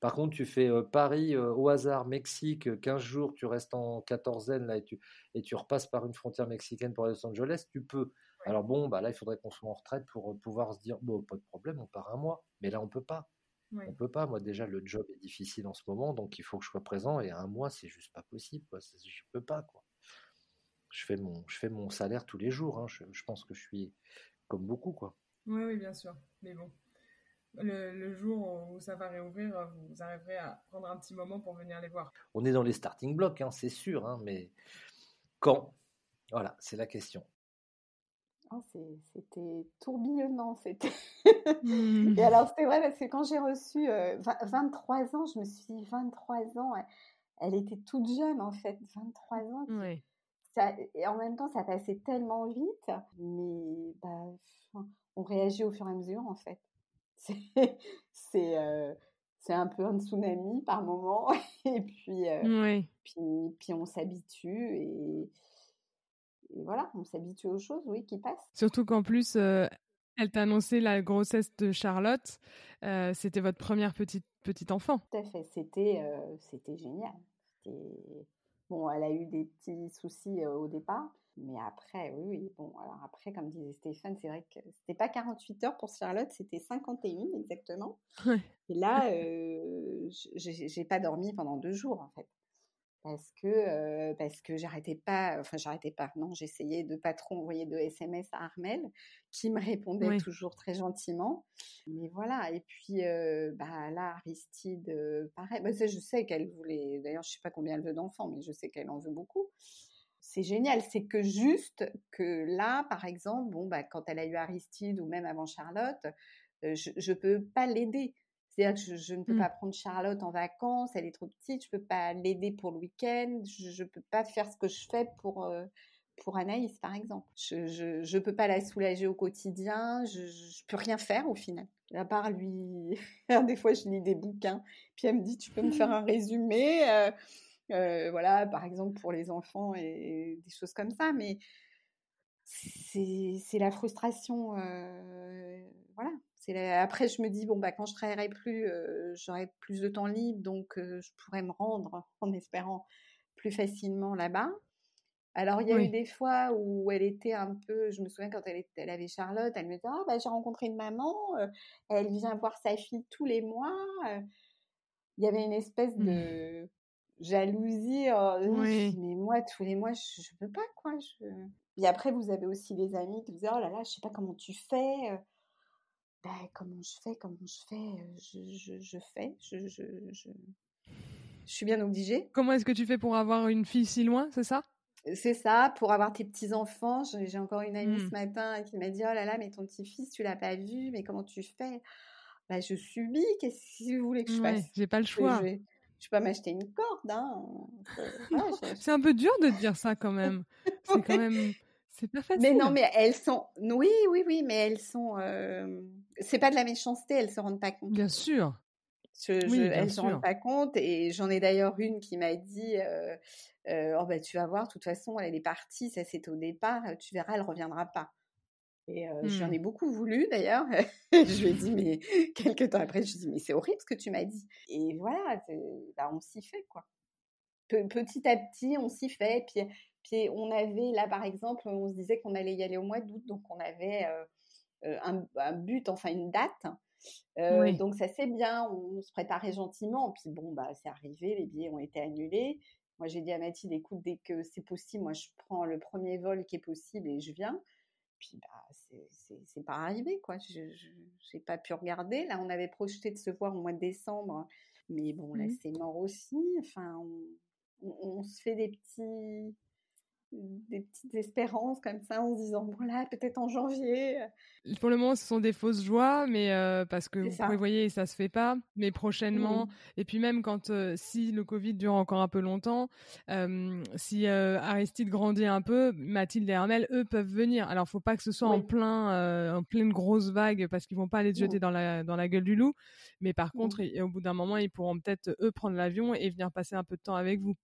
Speaker 3: Par contre, tu fais Paris au hasard, Mexique, 15 jours, tu restes en quatorzaine là et tu, et tu repasses par une frontière mexicaine pour Los Angeles, tu peux. Alors bon, bah là, il faudrait qu'on soit en retraite pour pouvoir se dire, bon, pas de problème, on part un mois. Mais là, on peut pas. On peut pas. Moi, déjà, le job est difficile en ce moment, donc il faut que je sois présent. Et un mois, c'est juste pas possible. Quoi. Je peux pas. Quoi je fais mon, je fais mon salaire tous les jours. Hein. Je, pense que je suis comme beaucoup, quoi.
Speaker 5: Oui, oui, bien sûr. Mais bon, le, jour où ça va réouvrir, vous arriverez à prendre un petit moment pour venir les voir.
Speaker 3: On est dans les starting blocks, hein, c'est sûr, hein, mais quand? Voilà, c'est la question.
Speaker 4: Oh, c'était tourbillonnant, c'était. Et alors, c'était vrai parce que quand j'ai reçu 23 euh, ans, je me suis dit 23 ans, elle, elle, était toute jeune en fait, 23 ans.
Speaker 5: Oui
Speaker 4: et en même temps, ça passait tellement vite, mais bah, on réagit au fur et à mesure, en fait. C'est euh, c'est un peu un tsunami par moment, et puis, euh, puis, puis, on s'habitue, et, voilà, on s'habitue aux choses, oui, qui passent.
Speaker 5: Surtout qu'en plus, euh, elle t'a annoncé la grossesse de Charlotte, c'était votre première petite, petite enfant.
Speaker 4: Tout à fait, c'était c'était génial. C'était Bon, elle a eu des petits soucis au départ, mais après, oui, oui. Bon, alors après, comme disait Stéphane, c'est vrai que c'était pas 48 heures pour Charlotte, c'était 51 exactement. Et là, euh, j'ai pas dormi pendant deux jours en fait parce que parce que j'arrêtais pas enfin j'arrêtais pas non j'essayais de pas trop envoyer de SMS à Armel qui me répondait toujours très gentiment. Mais voilà et puis bah là Aristide pareil bah, je sais qu'elle voulait d'ailleurs je sais pas combien elle veut d'enfants mais je sais qu'elle en veut beaucoup. C'est génial c'est que juste que là par exemple bon bah quand elle a eu Aristide ou même avant Charlotte je, je peux pas l'aider c'est-à-dire que je, ne peux mmh. pas prendre Charlotte en vacances, elle est trop petite, je ne peux pas l'aider pour le week-end, je ne peux pas faire ce que je fais pour, euh, pour Anaïs, par exemple. Je ne peux pas la soulager au quotidien, je ne peux rien faire au final. À part lui, des fois je lis des bouquins, puis elle me dit, tu peux me faire un résumé, euh, euh, voilà, par exemple pour les enfants et, des choses comme ça, mais c'est la frustration voilà. Après, je me dis, bon, bah, quand je travaillerai plus, j'aurai plus de temps libre, donc je pourrais me rendre en espérant plus facilement là-bas. Alors, il y a eu des fois où elle était un peu, je me souviens quand elle, elle avait Charlotte, elle me disait, ah, bah, j'ai rencontré une maman, elle vient voir sa fille tous les mois. Il y avait une espèce mmh. de jalousie. Mais moi, tous les mois, je ne peux pas, quoi. Je... Et après, vous avez aussi des amis qui vous disent, oh là là, je sais pas comment tu fais. Ben, comment je fais, comment je fais, je, je, je fais, je, je, je, je suis bien obligée.
Speaker 5: Comment est-ce que tu fais pour avoir une fille si loin, c'est ça?
Speaker 4: C'est ça, pour avoir tes petits-enfants. J'ai encore une amie ce mmh. matin qui m'a dit Oh là là, mais ton petit-fils, tu l'as pas vu, mais comment tu fais? Bah, Je subis, qu'est-ce que vous voulez que je fasse?
Speaker 5: J'ai pas le choix.
Speaker 4: Je, ne peux pas m'acheter une corde. Hein.
Speaker 5: c'est un peu dur de dire ça quand même. C'est quand même. C'est pas facile.
Speaker 4: Mais non, mais elles sont. Oui, oui, oui, mais elles sont. Euh... C'est pas de la méchanceté, elles se rendent pas compte.
Speaker 5: Bien sûr.
Speaker 4: Je, je, elles ne se rendent pas compte. Et j'en ai d'ailleurs une qui m'a dit euh, euh, Oh, bah, tu vas voir, de toute façon, elle est partie, ça c'est au départ, tu verras, elle reviendra pas. Et euh, j'en ai mmh. beaucoup voulu d'ailleurs. je lui ai dit, mais quelques temps après, je lui ai dit, mais c'est horrible ce que tu m'as dit. Et voilà, bah, on s'y fait quoi. Petit à petit, on s'y fait. Puis, puis on avait, là par exemple, on se disait qu'on allait y aller au mois d'août, donc on avait un, un, but, enfin une date. Euh, donc ça c'est bien, on, se préparait gentiment. Puis bon, bah c'est arrivé, les billets ont été annulés. Moi j'ai dit à Mathilde, écoute, dès que c'est possible, moi je prends le premier vol qui est possible et je viens. Puis bah c'est pas arrivé quoi. Je n'ai pas pu regarder. Là on avait projeté de se voir au mois de décembre, mais bon là mmh. c'est mort aussi. Enfin on se fait des petits des petites espérances comme ça en se disant voilà peut-être en janvier.
Speaker 5: Pour le moment ce sont des fausses joies mais euh, parce que vous prévoyez ça se fait pas. Mais prochainement et puis même quand euh, si le Covid dure encore un peu longtemps si euh, Aristide grandit un peu Mathilde et Armel eux peuvent venir. Alors faut pas que ce soit en plein en pleine grosse vague parce qu'ils vont pas aller se jeter dans la dans la gueule du loup. Mais par contre au bout d'un moment ils pourront peut-être eux prendre l'avion et venir passer un peu de temps avec vous.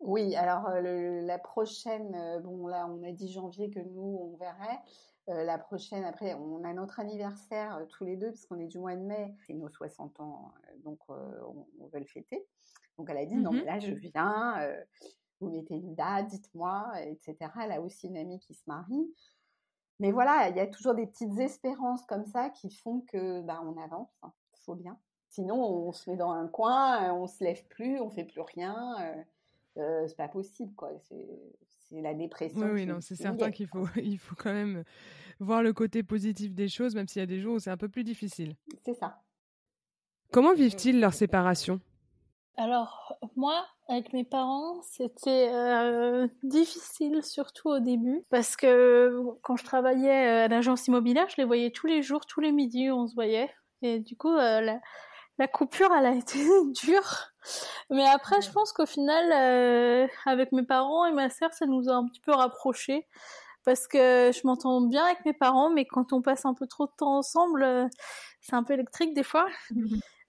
Speaker 4: Oui, alors la prochaine, bon là on a dit janvier que nous on verrait. la prochaine, après, on a notre anniversaire tous les deux, puisqu'on est du mois de mai, c'est nos 60 ans, donc on, veut le fêter. Donc elle a dit, non, mais mmh là je viens, vous mettez une date, dites-moi, etc. Elle a aussi une amie qui se marie. Mais voilà, il y a toujours des petites espérances comme ça qui font que bah, on avance, il hein, faut bien. Sinon, on se met dans un coin, on se lève plus, on fait plus rien. Euh, c'est pas possible, quoi. C'est la dépression.
Speaker 5: Oui, oui non, c'est certain qu'il faut, il faut quand même voir le côté positif des choses, même s'il y a des jours où c'est un peu plus difficile.
Speaker 4: C'est ça.
Speaker 5: Comment vivent-ils leur séparation
Speaker 2: alors, moi, avec mes parents, c'était euh, difficile, surtout au début, parce que quand je travaillais à l'agence immobilière, je les voyais tous les jours, tous les midis, on se voyait. Et du coup, euh, la, la coupure, elle a été dure. Mais après, je pense qu'au final, euh, avec mes parents et ma sœur, ça nous a un petit peu rapprochés. Parce que je m'entends bien avec mes parents, mais quand on passe un peu trop de temps ensemble, euh, c'est un peu électrique des fois.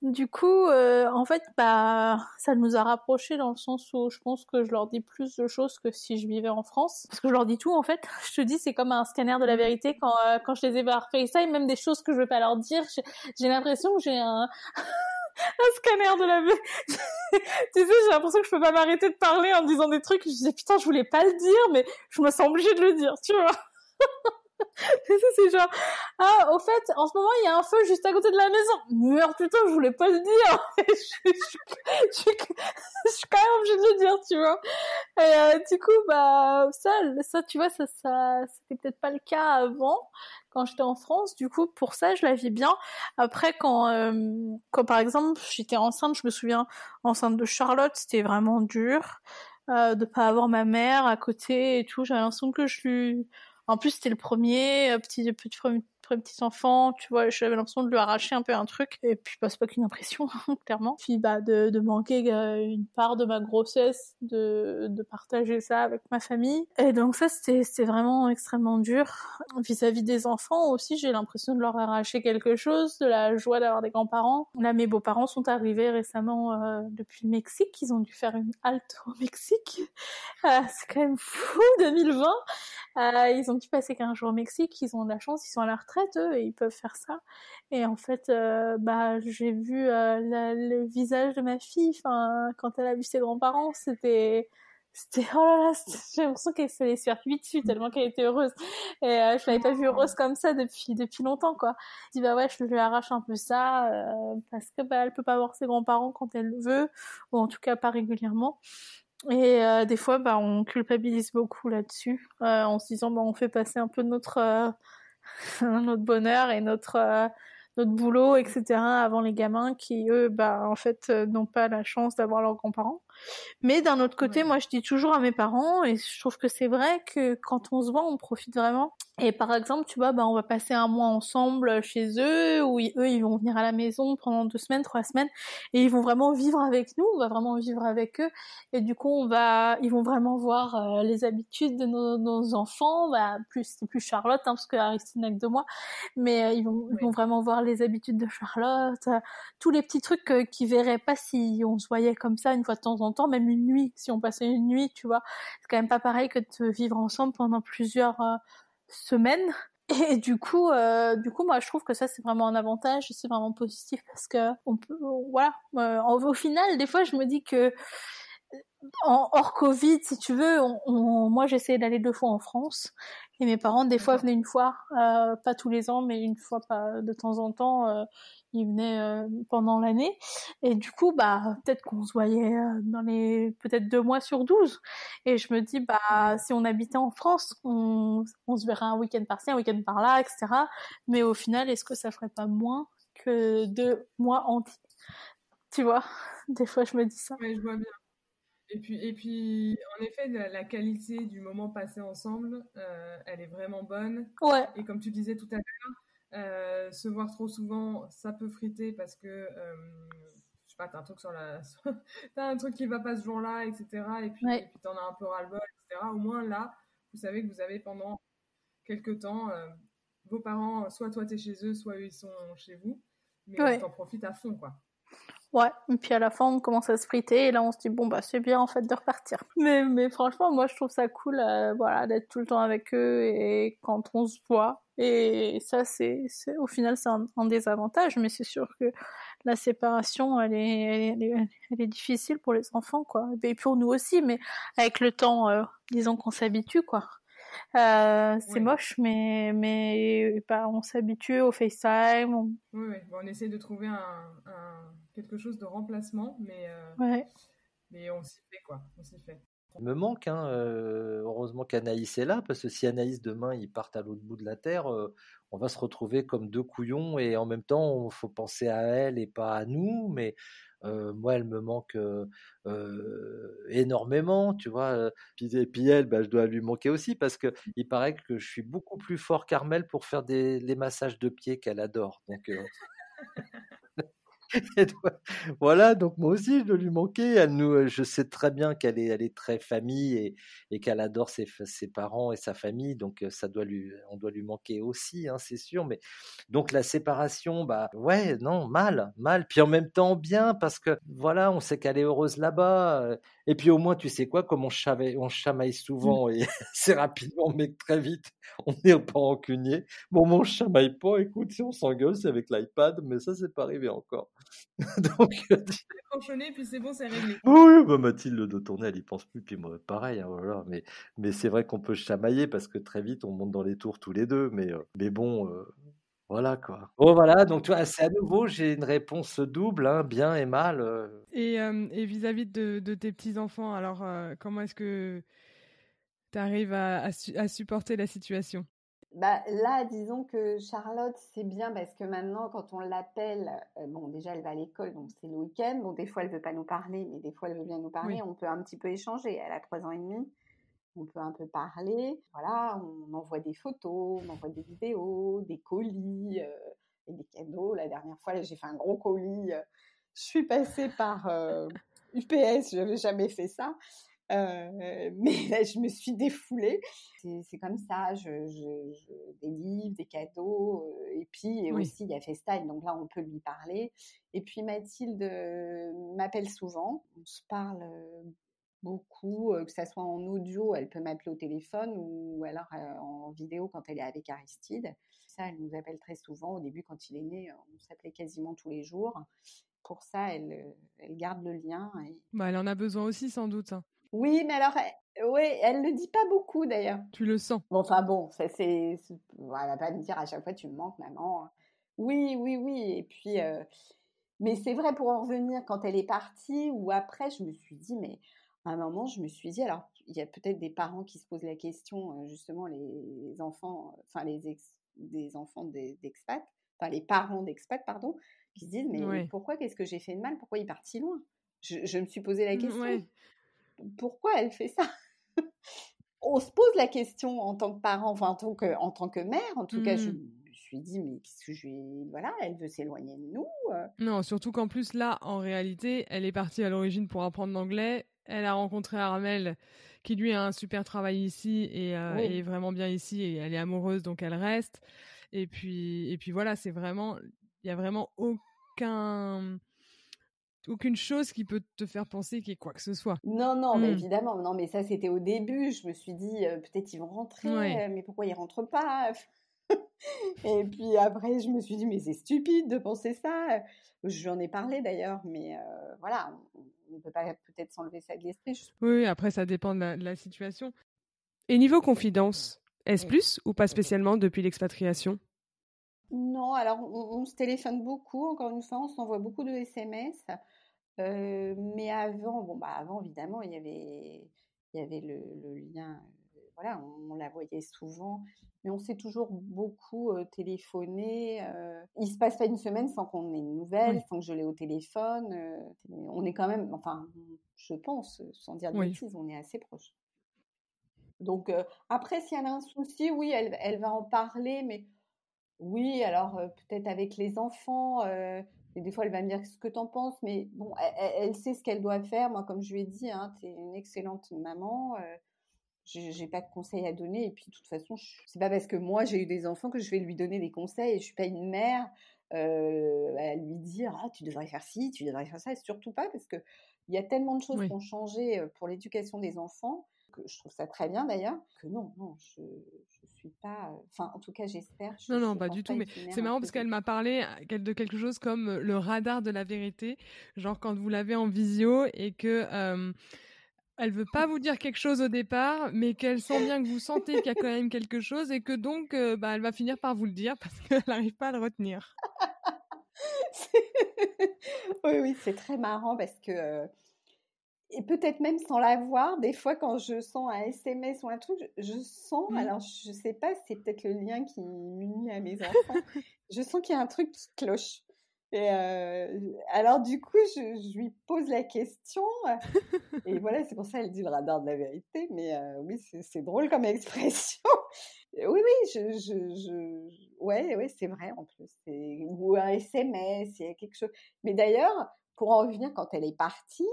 Speaker 2: Du coup, euh, en fait, bah, ça nous a rapprochés dans le sens où je pense que je leur dis plus de choses que si je vivais en France. Parce que je leur dis tout, en fait. Je te dis, c'est comme un scanner de la vérité quand, euh, quand je les ai par FaceTime, même des choses que je veux pas leur dire. J'ai l'impression que j'ai un, un scanner de la vérité. tu sais, j'ai l'impression que je peux pas m'arrêter de parler en disant des trucs. Je disais, putain, je voulais pas le dire, mais je me sens obligée de le dire, tu vois. C'est genre, ah, au fait, en ce moment, il y a un feu juste à côté de la maison. Merde, putain, je voulais pas le dire. je, suis quand même obligée de le dire, tu vois. Et euh, du coup, bah, ça, ça, tu vois, ça, ça, c'était peut-être pas le cas avant, quand j'étais en France. Du coup, pour ça, je la vis bien. Après, quand, euh, quand par exemple, j'étais enceinte, je me souviens, enceinte de Charlotte, c'était vraiment dur. Euh, de pas avoir ma mère à côté et tout. J'avais l'impression que je lui en plus, c'était le premier, euh, petit, petit, petit enfant, tu vois, j'avais l'impression de lui arracher un peu un truc. Et puis, bah, c'est pas qu'une impression, clairement. Puis, bah, de, manquer euh, une part de ma grossesse, de, partager ça avec ma famille. Et donc, ça, c'était, vraiment extrêmement dur. Vis-à-vis des enfants aussi, j'ai l'impression de leur arracher quelque chose, de la joie d'avoir des grands-parents. Là, mes beaux-parents sont arrivés récemment euh, depuis le Mexique. Ils ont dû faire une halte au Mexique. Euh, c'est quand même fou, 2020. ils ont dû passer 15 jours au Mexique. Ils ont de la chance, ils sont à la retraite retraite, eux, et ils peuvent faire ça. Et en fait, bah, j'ai vu le visage de ma fille, enfin, quand elle a vu ses grands-parents, c'était c'était oh là là j'ai l'impression qu'elle se laissait faire dessus tellement qu'elle était heureuse. Et euh, je l'avais pas vue heureuse comme ça depuis depuis longtemps quoi. Je dis bah ouais je lui arrache un peu ça euh, parce que bah elle peut pas voir ses grands-parents quand elle le veut ou en tout cas pas régulièrement. Et euh, des fois bah on culpabilise beaucoup là-dessus en se disant bah on fait passer un peu notre notre bonheur et notre notre boulot, etc. avant les gamins qui, eux, bah, en fait, n'ont pas la chance d'avoir leurs grands-parents. Mais d'un autre côté, moi, je dis toujours à mes parents, et je trouve que c'est vrai que quand on se voit, on profite vraiment. Et par exemple, tu vois, bah, on va passer un mois ensemble chez eux, où eux, ils vont venir à la maison pendant deux semaines, trois semaines, et ils vont vraiment vivre avec nous, on va vraiment vivre avec eux. Et du coup, on va, ils vont vraiment voir euh, les habitudes de nos, nos enfants, bah, plus, plus Charlotte, hein, parce que Aristine avec deux mois, mais euh, ils, vont, ils vont vraiment voir les habitudes de Charlotte, euh, tous les petits trucs qu'ils verraient pas si on se voyait comme ça une fois de temps en temps, même une nuit, si on passait une nuit, tu vois. C'est quand même pas pareil que de vivre ensemble pendant plusieurs euh, semaines. Et du coup, euh, du coup, moi, je trouve que ça, c'est vraiment un avantage, c'est vraiment positif parce que on peut, voilà. Euh, au final, des fois, je me dis que en, hors Covid, si tu veux, on, moi, j'essayais d'aller deux fois en France et mes parents, des fois, venaient une fois, pas tous les ans, mais une fois pas de temps en temps il venait euh, pendant l'année. Et du coup bah peut-être qu'on se voyait euh, dans les peut-être deux mois sur douze. Et je me dis bah si on habitait en France on, on se verrait un week-end par-ci un week-end par-là etc mais au final est-ce que ça ferait pas moins que deux mois entiers? Tu vois? Des fois je me dis ça.
Speaker 5: Ouais je vois bien. Et puis, et puis, en effet, la, qualité du moment passé ensemble, euh, elle est vraiment bonne.
Speaker 2: Ouais.
Speaker 5: Et comme tu disais tout à l'heure, euh, se voir trop souvent, ça peut friter parce que, euh, je sais pas, t'as un truc sur la, t'as un truc qui va pas ce jour-là, etc. Et puis, tu t'en as un peu ras-le-bol, etc. Au moins là, vous savez que vous avez pendant quelques temps euh, vos parents, soit toi t'es chez eux, soit eux ils sont chez vous, mais ouais. t'en profites à fond, quoi.
Speaker 2: Ouais, et puis à la fin, on commence à se friter, et là, on se dit, bon, bah, c'est bien, en fait, de repartir. Mais, mais franchement, moi, je trouve ça cool, euh, voilà, d'être tout le temps avec eux, et quand on se voit. Et ça, c'est, au final, c'est un, désavantage, mais c'est sûr que la séparation, elle est, elle est, elle est, difficile pour les enfants, quoi. Et pour nous aussi, mais avec le temps, euh, disons qu'on s'habitue, quoi. Euh, c'est moche, mais, mais bah, on s'habitue au FaceTime.
Speaker 5: Oui, oui. on essaie de trouver un, un, quelque chose de remplacement, mais,
Speaker 2: euh,
Speaker 5: mais on s'y fait, quoi. On s'y fait.
Speaker 3: Il me manque, hein, euh, heureusement qu'Anaïs est là, parce que si Anaïs demain ils partent à l'autre bout de la terre, on va se retrouver comme deux couillons et en même temps il faut penser à elle et pas à nous, mais moi, elle me manque énormément, tu vois. et puis elle, bah, je dois lui manquer aussi parce que il paraît que je suis beaucoup plus fort qu'Armel pour faire des les massages de pieds qu'elle adore. Donc voilà, donc moi aussi, je dois lui manquer. Elle nous, je sais très bien qu'elle est, elle est très famille et, et qu'elle adore ses, ses, parents et sa famille, donc ça doit lui, on doit lui manquer aussi, hein, c'est sûr. Mais donc la séparation, bah ouais, non, mal, mal. Puis en même temps bien parce que voilà, on sait qu'elle est heureuse là-bas. Et puis au moins, tu sais quoi, comme on, chamaille, on chamaille souvent et c'est rapidement, mais très vite, on n'est pas rancunier. Bon, on chamaille pas. Écoute, si on s'engueule, c'est avec l'iPad, mais ça, c'est pas arrivé encore.
Speaker 5: Donc, puis c'est bon, c'est réglé.
Speaker 3: Oui, bah Mathilde de tourner, elle y pense plus, puis moi, pareil, hein, voilà. Mais, mais c'est vrai qu'on peut chamailler parce que très vite, on monte dans les tours tous les deux, mais, euh, mais bon, euh, voilà quoi. Bon, voilà, donc tu vois, c'est à nouveau, j'ai une réponse double, hein, bien et mal. Euh.
Speaker 5: Et, et vis-à-vis de, de, tes petits-enfants, alors, comment est-ce que tu arrives à, à supporter la situation?
Speaker 4: Bah, là, disons que Charlotte, c'est bien parce que maintenant, quand on l'appelle, euh, bon, déjà, elle va à l'école, donc c'est le week-end. Bon, des fois, elle veut pas nous parler, mais des fois, elle veut bien nous parler. On peut un petit peu échanger. Elle a trois ans et demi. On peut un peu parler. Voilà, on envoie des photos, on envoie des vidéos, des colis euh, et des cadeaux. La dernière fois, j'ai fait un gros colis. Euh, je suis passée par UPS, je n'avais jamais fait ça. Euh, mais là, je me suis défoulée. C'est comme ça, je, je, des livres, des cadeaux, euh, et puis aussi il y a FaceTime, donc là on peut lui parler. Et puis Mathilde euh, m'appelle souvent, on se parle beaucoup, que ça soit en audio, elle peut m'appeler au téléphone ou alors en vidéo quand elle est avec Aristide. Ça, elle nous appelle très souvent. Au début, quand il est né, on s'appelait quasiment tous les jours. Pour ça, elle, elle garde le lien.
Speaker 5: Bah, elle en a besoin aussi, sans doute. Hein.
Speaker 4: Oui, mais alors, oui, elle le dit pas beaucoup d'ailleurs.
Speaker 5: Tu le sens.
Speaker 4: Bon, enfin bon, ça c'est, elle va pas me dire à chaque fois tu me manques, maman. Oui, oui, oui. Et puis, mais c'est vrai pour en revenir quand elle est partie ou après, je me suis dit, mais à un moment, je me suis dit, alors il y a peut-être des parents qui se posent la question, justement les enfants, enfin les des enfants d'expats, enfin les parents d'expats, pardon, qui se disent, mais pourquoi, qu'est-ce que j'ai fait de mal, pourquoi il part si loin? Je, me suis posé la mmh, question pourquoi elle fait ça? On se pose la question en tant que parent, enfin en tant que, en tant que mère, en tout cas, je mmh. me suis dit, mais qu'est-ce que je vais. Voilà, elle veut s'éloigner de nous. Euh.
Speaker 5: Non, surtout qu'en plus, là, en réalité, elle est partie à l'origine pour apprendre l'anglais. Elle a rencontré Armel, qui lui a un super travail ici et, euh, est vraiment bien ici et elle est amoureuse, donc elle reste. Et puis, et puis voilà, c'est vraiment. Il n'y a vraiment aucun aucune chose qui peut te faire penser qu'il y ait quoi que ce soit.
Speaker 4: Non, non, mais mmh. évidemment, non, mais ça c'était au début. Je me suis dit peut-être ils vont rentrer, mais pourquoi ils rentrent pas? Et puis après, je me suis dit mais c'est stupide de penser ça. J'en ai parlé d'ailleurs, mais voilà, on ne peut pas peut-être s'enlever ça de l'esprit.
Speaker 5: Oui, après ça dépend de la, situation. Et niveau confidence, est-ce plus ou pas spécialement depuis l'expatriation?
Speaker 4: Non, alors on, se téléphone beaucoup, encore une fois, on s'envoie beaucoup de SMS. Euh, mais avant, bon, bah avant, évidemment, il y avait, il y avait le, lien, euh, voilà, on, la voyait souvent, mais on s'est toujours beaucoup euh, téléphoné. il se passe pas une semaine sans qu'on ait une nouvelle, sans que je l'ai au téléphone. on est quand même, enfin, je pense, sans dire de bêtises, on est assez proches. Donc, après, si elle a un souci, oui, elle, elle va en parler, mais oui, alors peut-être avec les enfants, et des fois elle va me dire ce que tu en penses, mais bon, elle, sait ce qu'elle doit faire. Moi, comme je lui ai dit, hein, tu es une excellente maman. J'ai pas de conseils à donner et puis de toute façon c'est pas parce que moi j'ai eu des enfants que je vais lui donner des conseils je suis pas une mère à lui dire ah tu devrais faire ci tu devrais faire ça et surtout pas parce que il y a tellement de choses qui ont changé pour l'éducation des enfants que je trouve ça très bien d'ailleurs que non non je, suis pas. Enfin, en tout cas, j'espère.
Speaker 5: Non, non, pas du tout. Mais c'est marrant parce qu'elle m'a parlé de quelque chose comme le radar de la vérité. Genre quand vous l'avez en visio et que. Euh, elle veut pas vous dire quelque chose au départ, mais qu'elle sent bien que vous sentez qu'il y a quand même quelque chose et que donc, bah, elle va finir par vous le dire parce qu'elle n'arrive pas à le retenir.
Speaker 4: oui, oui, c'est très marrant parce que et peut-être même sans l'avoir, des fois quand je sens un SMS ou un truc, je, sens, mmh. alors je sais pas, c'est peut-être le lien qui m'unit à mes enfants, je sens qu'il y a un truc qui cloche. Et euh, alors du coup, je, lui pose la question, et voilà, c'est pour ça qu'elle dit le radar de la vérité, mais euh, oui, c'est drôle comme expression. oui, oui, je, je, je ouais, ouais, c'est vrai en plus. Ou un SMS, il y a quelque chose. Mais d'ailleurs, pour en revenir, quand elle est partie,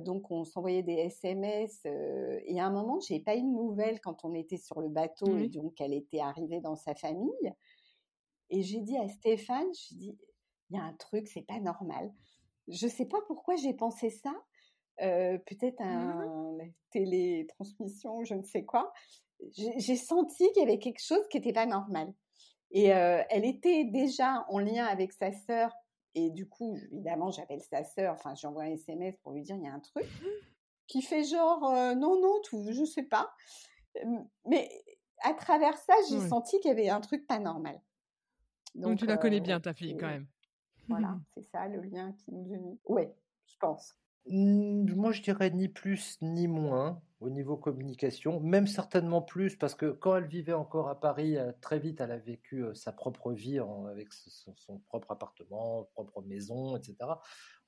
Speaker 4: donc on s'envoyait des SMS et à un moment j'ai pas eu de nouvelles quand on était sur le bateau et donc elle était arrivée dans sa famille et j'ai dit à Stéphane je dis il y a un truc c'est pas normal je sais pas pourquoi j'ai pensé ça peut-être mmh un télétransmission je ne sais quoi j'ai senti qu'il y avait quelque chose qui n'était pas normal et elle était déjà en lien avec sa sœur et du coup, évidemment, j'appelle sa sœur, enfin, j'envoie un SMS pour lui dire il y a un truc qui fait genre non, non, tout, je sais pas. Mais à travers ça, j'ai senti qu'il y avait un truc pas normal.
Speaker 5: Donc, tu la connais bien, ta fille, quand même.
Speaker 4: Voilà, c'est ça le lien qui nous unit. Ouais, je pense.
Speaker 3: Moi, je dirais ni plus ni moins au niveau communication, même certainement plus, parce que quand elle vivait encore à Paris, euh, très vite, elle a vécu euh, sa propre vie avec son, propre appartement, propre maison, etc.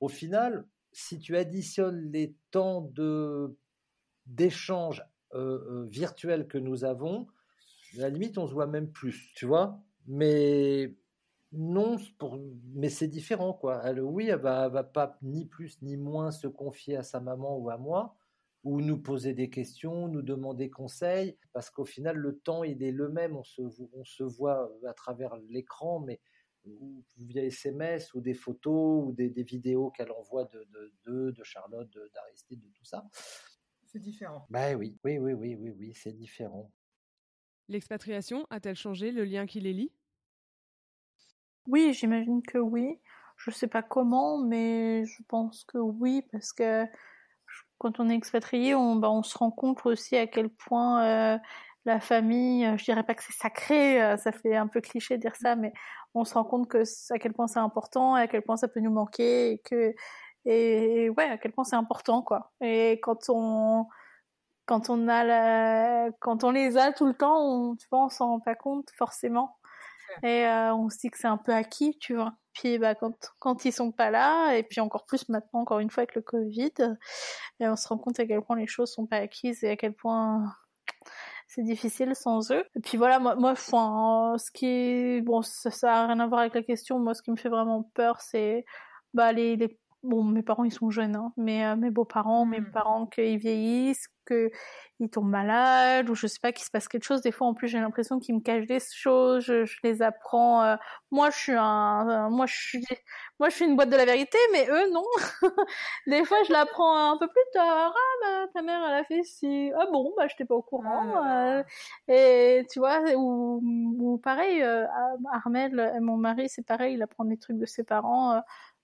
Speaker 3: Au final, si tu additionnes les temps de d'échange euh, virtuels que nous avons, à la limite, on se voit même plus, tu vois. Mais non, pour, mais c'est différent, quoi. Elle, oui, elle va, va pas ni plus ni moins se confier à sa maman ou à moi, ou nous poser des questions, nous demander conseil, parce qu'au final, le temps, il est le même. On se, on se voit à travers l'écran, mais via SMS ou des photos ou des, vidéos qu'elle envoie de, de, de, Charlotte, d'Aristide, de tout ça.
Speaker 5: c'est différent.
Speaker 3: Bah oui, oui, oui, oui, oui, oui, c'est différent.
Speaker 5: L'expatriation a-t-elle changé le lien qui les lie?
Speaker 2: Oui, j'imagine que oui. Je sais pas comment, mais je pense que oui, parce que quand on est expatrié, on, bah, on se rend compte aussi à quel point euh, la famille, euh, je dirais pas que c'est sacré, euh, ça fait un peu cliché de dire ça, mais on se rend compte que à quel point c'est important, à quel point ça peut nous manquer, et que ouais, à quel point c'est important quoi. Et quand on quand on les a tout le temps, on, tu on s'en rend pas compte forcément, et on se dit que c'est un peu acquis, tu vois. Puis bah, quand, quand ils sont pas là, et puis encore plus maintenant, encore une fois avec le Covid, et on se rend compte à quel point les choses sont pas acquises et à quel point c'est difficile sans eux. Et puis voilà, moi, moi enfin, ce qui bon, ça, ça a rien à voir avec la question. Moi, ce qui me fait vraiment peur, c'est bah les, les bon, mes parents ils sont jeunes, hein, mais euh, mes beaux-parents, mes mmh. parents qu'ils vieillissent, qu'ils tombent malades, ou je sais pas qu'il se passe quelque chose. Des fois, en plus, j'ai l'impression qu'ils me cachent des choses. Je, les apprends. Euh, moi, je suis un, moi, je suis, moi, je suis une boîte de la vérité, mais eux, non. des fois, je l'apprends un peu plus tard. Ah, bah, ta mère, elle a fait ci. Ah bon, bah, j'étais pas au courant. Ah. Euh, et tu vois, ou, ou pareil, Armel, mon mari, c'est pareil, il apprend des trucs de ses parents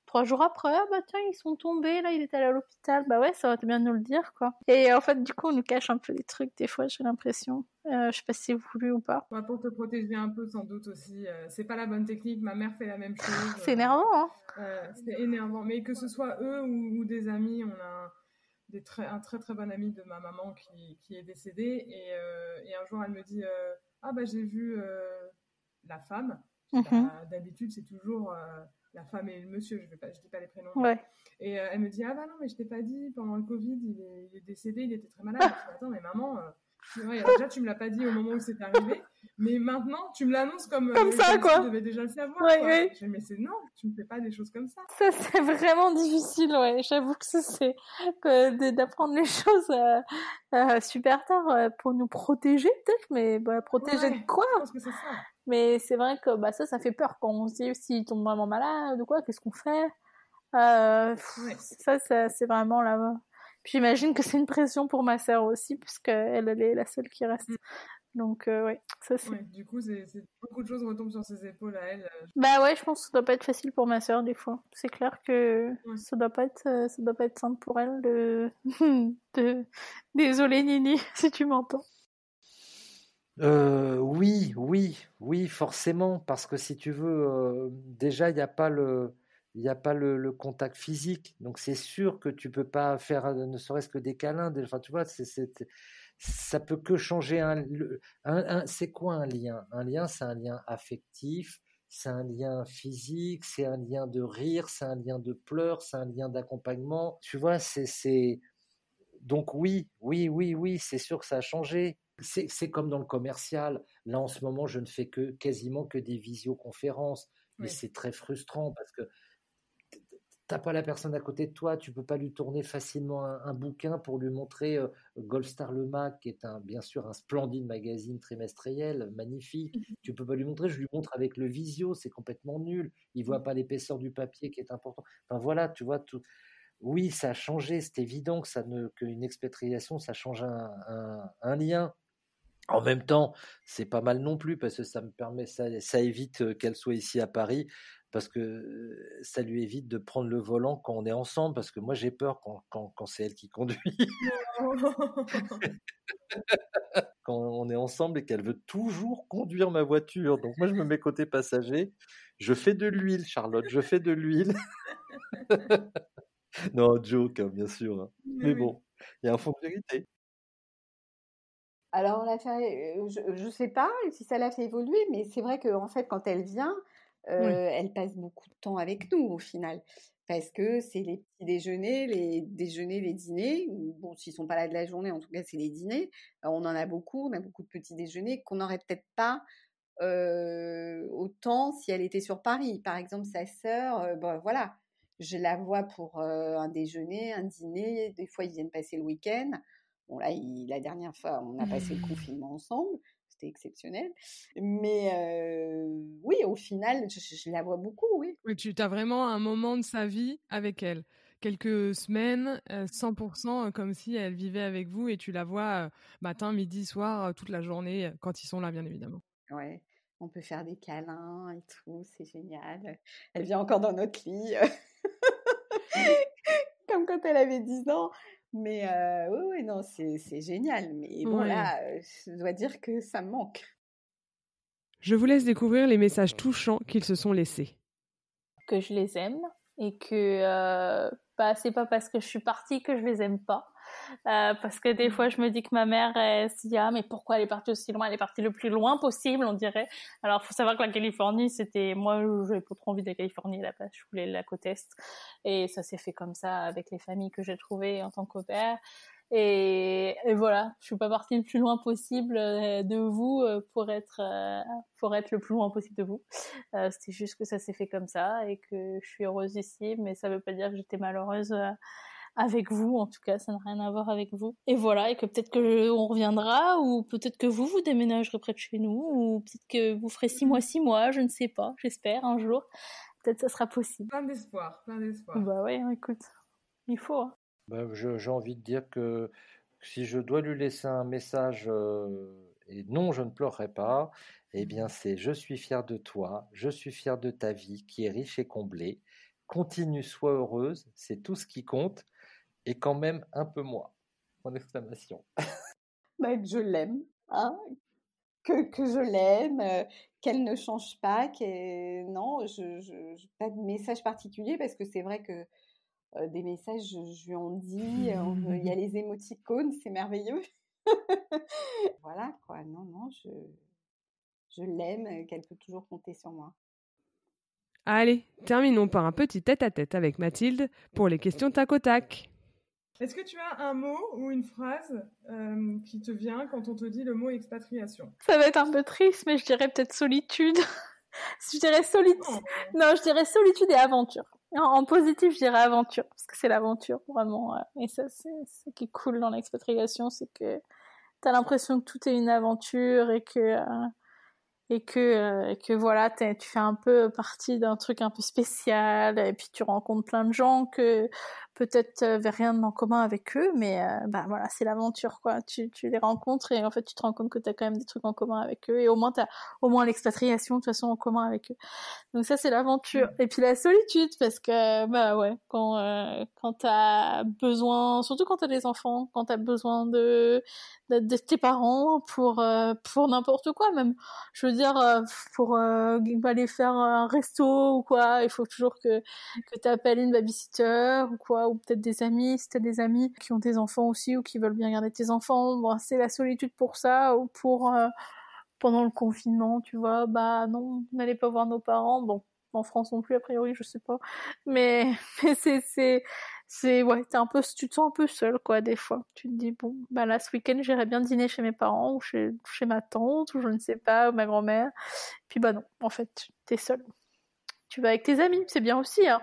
Speaker 2: trois jours après, ah bah tiens, ils sont tombés, là, il est allé à l'hôpital. Bah ouais, ça été bien nous le dire, quoi. Et en fait, du coup, on nous cache un peu les trucs, des fois, j'ai l'impression. Euh, je sais pas si c'est voulu ou pas.
Speaker 5: pour te protéger un peu, sans doute aussi. Euh, c'est pas la bonne technique, ma mère fait la même chose.
Speaker 2: c'est énervant, hein
Speaker 5: euh, C'est énervant. Mais que ce soit eux ou, des amis, on a des très, un très très bon ami de ma maman qui, qui est décédée. Et, et, un jour, elle me dit Ah bah j'ai vu la femme. Mhm. Bah, d'habitude, c'est toujours la femme et le monsieur, je ne dis pas les prénoms. Et euh, elle me dit Ah bah non, mais je t'ai pas dit, pendant le Covid, il est, décédé, il était très malade. je dis, Attends, mais maman, euh, déjà tu me l'as pas dit au moment où c'est arrivé, mais maintenant tu me l'annonces comme,
Speaker 2: comme euh, ça, quoi.
Speaker 5: Tu devais déjà le savoir. Ouais, Je dis, mais c'est non, tu me fais pas des choses comme ça.
Speaker 2: Ça, c'est vraiment difficile, ouais. J'avoue que c'est d'apprendre les choses super tard pour nous protéger, peut-être, mais bah, protéger de quoi?
Speaker 5: Je pense que c'est ça.
Speaker 2: Mais c'est vrai que bah, ça, ça fait peur quand on se dit s'il tombe vraiment malade ou quoi, qu'est-ce qu'on fait? Euh, Ça, c'est vraiment là. Puis j'imagine que c'est une pression pour ma sœur aussi, puisque elle, est la seule qui reste. Mm. Donc, euh, ouais, ça c'est.
Speaker 5: du coup, c'est beaucoup de choses retombent sur ses épaules à elle. Euh.
Speaker 2: Bah ouais, je pense que ça doit pas être facile pour ma sœur des fois. C'est clair que ça doit pas être, ça doit pas être simple pour elle de. de... Désolée Nini, si tu m'entends.
Speaker 3: Euh, oui, oui, oui, forcément, parce que si tu veux, euh, déjà, il n'y a pas le, n'y a pas le, contact physique, donc c'est sûr que tu peux pas faire ne serait-ce que des câlins. Enfin, tu vois, c'est, ça peut que changer un, c'est quoi un lien? Un lien, c'est un lien affectif, c'est un lien physique, c'est un lien de rire, c'est un lien de pleurs, c'est un lien d'accompagnement. Tu vois, c'est, c'est, donc oui, oui, oui, oui, c'est sûr que ça a changé. C'est comme dans le commercial. Là, en ce moment, je ne fais que quasiment que des visioconférences. Mais c'est très frustrant parce que t'as pas la personne à côté de toi, tu peux pas lui tourner facilement un, bouquin pour lui montrer euh, Goldstar Le Mac, qui est un, bien sûr un splendide magazine trimestriel, magnifique. Mmh tu peux pas lui montrer, je lui montre avec le visio, c'est complètement nul. Il voit mmh. pas l'épaisseur du papier qui est important. Enfin voilà, tu vois tout. Oui, ça a changé, c'est évident que ça ne, qu'une expatriation, ça change un lien en même temps, c'est pas mal non plus parce que ça me permet, ça, ça évite qu'elle soit ici à Paris parce que ça lui évite de prendre le volant quand on est ensemble parce que moi j'ai peur quand, quand, quand c'est elle qui conduit. quand on est ensemble et qu'elle veut toujours conduire ma voiture. Donc moi je me mets côté passager, je fais de l'huile, Charlotte, je fais de l'huile. non, joke, hein, bien sûr. Hein. Mais bon, il y a un fond de vérité.
Speaker 4: Alors, je ne sais pas si ça l'a fait évoluer, mais c'est vrai qu'en fait, quand elle vient, elle passe beaucoup de temps avec nous au final. Parce que c'est les petits déjeuners, les déjeuners, les dîners. Bon, s'ils sont pas là de la journée, en tout cas, c'est les dîners. on en a beaucoup, on a beaucoup de petits déjeuners qu'on n'aurait peut-être pas autant si elle était sur Paris. Par exemple, sa sœur, bon, voilà, je la vois pour un déjeuner, un dîner. Des fois, ils viennent passer le week-end. Bon, là, la dernière fois, on a passé le confinement ensemble. C'était exceptionnel. Mais oui, au final, je, la vois beaucoup, oui.
Speaker 5: Oui, tu as vraiment un moment de sa vie avec elle. quelques semaines, 100% comme si elle vivait avec vous et tu la vois matin, midi, soir, toute la journée, quand ils sont là, bien évidemment.
Speaker 4: Ouais, on peut faire des câlins et tout, c'est génial. Elle vient encore dans notre lit, comme quand elle avait 10 ans. Mais oui, oui, non, c'est génial. Mais bon, là, je dois dire que ça me manque.
Speaker 5: Je vous laisse découvrir les messages touchants qu'ils se sont laissés.
Speaker 2: Que je les aime et que euh, bah, c'est pas parce que je suis partie que je les aime pas. Euh, parce que des mmh. fois, je me dis que ma mère, elle se dit, ah, mais pourquoi elle est partie aussi loin? Elle est partie le plus loin possible, on dirait. Alors, faut savoir que la Californie, c'était, moi, j'avais pas trop envie de la Californie, là Je voulais la côte Est. Et ça s'est fait comme ça avec les familles que j'ai trouvées en tant qu'opère. Et, et, voilà, je suis pas partie le plus loin possible euh, de vous euh, pour être pour être le plus loin possible de vous. C'était juste que ça s'est fait comme ça et que je suis heureuse ici, mais ça veut pas dire que j'étais malheureuse avec vous. En tout cas, ça n'a rien à voir avec vous. Et voilà, et que peut-être que on reviendra ou peut-être que vous vous déménagerez près de chez nous ou peut-être que vous ferez six mois, six mois, je ne sais pas. J'espère un jour. Peut-être ça sera possible.
Speaker 5: Plein d'espoir, plein d'espoir.
Speaker 2: Bah ouais, écoute, il faut. Hein.
Speaker 3: Bah, j'ai envie de dire que si je dois lui laisser un message euh, et non, je ne pleurerai pas, eh bien c'est je suis fier de toi, je suis fier de ta vie qui est riche et comblée. Continue, sois heureuse, c'est tout ce qui compte et quand même un peu moins. Mon exclamation.
Speaker 4: Bah, je l'aime, hein que, que je l'aime, euh, qu'elle ne change pas, que non, je, pas de message particulier parce que c'est vrai que euh, des messages, je, lui en dis, euh, il y a les émoticônes, c'est merveilleux. voilà, quoi. Non, non, je, je l'aime, qu'elle peut toujours compter sur moi.
Speaker 5: Allez, terminons par un petit tête-à-tête avec Mathilde pour les questions tac au tac. Est-ce que tu as un mot ou une phrase euh, qui te vient quand on te dit le mot expatriation?
Speaker 2: Ça va être un peu triste, mais je dirais peut-être solitude. je dirais solitude. Oh. Non, je dirais solitude et aventure. En, positif, je dirais aventure, parce que c'est l'aventure, vraiment. Et ça, c'est ce qui est cool dans l'expatriation, c'est que tu as l'impression que tout est une aventure et que, euh, et que, euh, que voilà, tu fais un peu partie d'un truc un peu spécial, et puis tu rencontres plein de gens que peut-être euh, rien en commun avec eux, mais euh, bah voilà, c'est l'aventure quoi. Tu, tu les rencontres et en fait tu te rends compte que tu as quand même des trucs en commun avec eux et au moins tu as au moins l'expatriation de toute façon en commun avec eux. Donc ça c'est l'aventure et puis la solitude parce que bah ouais, quand euh, quand tu as besoin surtout quand tu as des enfants, quand tu as besoin de, de, tes parents pour euh, pour n'importe quoi même. Je veux dire pour aller faire un resto ou quoi, il faut toujours que que tu appelles une babysitter ou quoi ou peut-être des amis, si t'as des amis qui ont des enfants aussi ou qui veulent bien garder tes enfants, bon, c'est la solitude pour ça ou pour euh, pendant le confinement, tu vois, bah non, n'allez pas voir nos parents, bon, en France non plus a priori, je sais pas, mais mais c'est c'est c'est ouais, t'es un peu, tu te sens un peu seul quoi des fois. Tu te dis bon, bah là ce week-end j'irai bien dîner chez mes parents ou chez chez ma tante ou je ne sais pas ou ma grand-mère, puis bah non, en fait t'es seul. Tu vas avec tes amis, c'est bien aussi hein.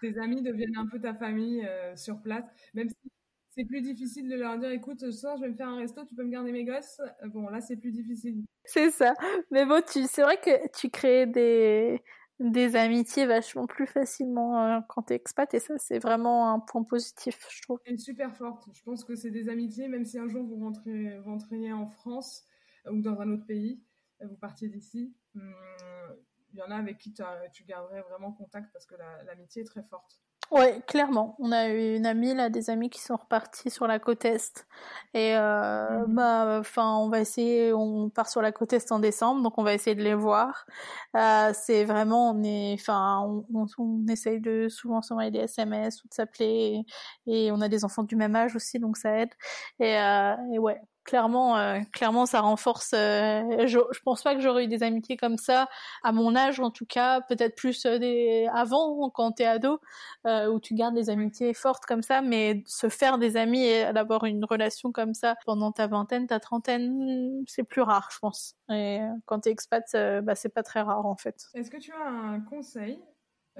Speaker 5: Tes amis deviennent un peu ta famille euh, sur place, même si c'est plus difficile de leur dire écoute, ce soir je vais me faire un resto, tu peux me garder mes gosses. Euh, bon, là c'est plus difficile.
Speaker 2: C'est ça. Mais bon, tu, c'est vrai que tu crées des, des amitiés vachement plus facilement euh, quand tu es expat et ça c'est vraiment un point positif, je trouve.
Speaker 5: Et super forte. Je pense que c'est des amitiés, même si un jour vous rentrez, rentrez en France ou dans un autre pays, vous partiez d'ici. Hum, il y en a avec qui tu garderais vraiment contact parce que l'amitié est très forte.
Speaker 2: Oui, clairement. On a eu une amie, là, des amis qui sont repartis sur la côte Est. Et, euh, mhm. bah, enfin, on va essayer, on part sur la côte Est en décembre, donc on va essayer de les voir. Euh, c'est vraiment, on est, enfin, on, on, essaye de souvent s'envoyer des SMS ou de s'appeler. Et, et, on a des enfants du même âge aussi, donc ça aide. Et, euh, et ouais, clairement, euh, clairement, ça renforce. Euh, je, je pense pas que j'aurais eu des amitiés comme ça à mon âge, en tout cas, peut-être plus euh, des avant quand t'es ado, où tu gardes des amitiés fortes comme ça, mais se faire des amis et d'avoir une relation comme ça pendant ta vingtaine, ta trentaine, c'est plus rare, je pense. Et quand t'es expat, bah, c'est pas très rare en fait.
Speaker 5: Est-ce que tu as un conseil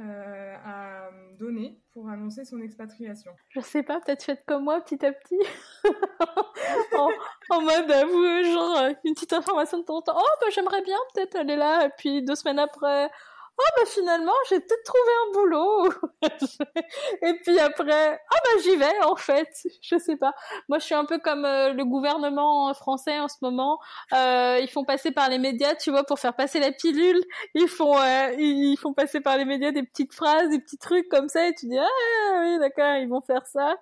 Speaker 5: euh, à donner pour annoncer son expatriation?
Speaker 2: Je sais pas, peut-être faites comme moi petit à petit. en, mode, euh, vous, genre, euh, une petite information de temps en temps. Oh, bah, j'aimerais bien peut-être aller là. Et puis deux semaines après, oh bah finalement j'ai peut-être trouvé un boulot. Et puis après ah bah j'y vais en fait. Je sais pas. Moi je suis un peu comme euh, le gouvernement français en ce moment. Euh, ils font passer par les médias tu vois pour faire passer la pilule. Ils font euh, ils font passer par les médias des petites phrases des petits trucs comme ça et tu dis ah oui d'accord ils vont faire ça.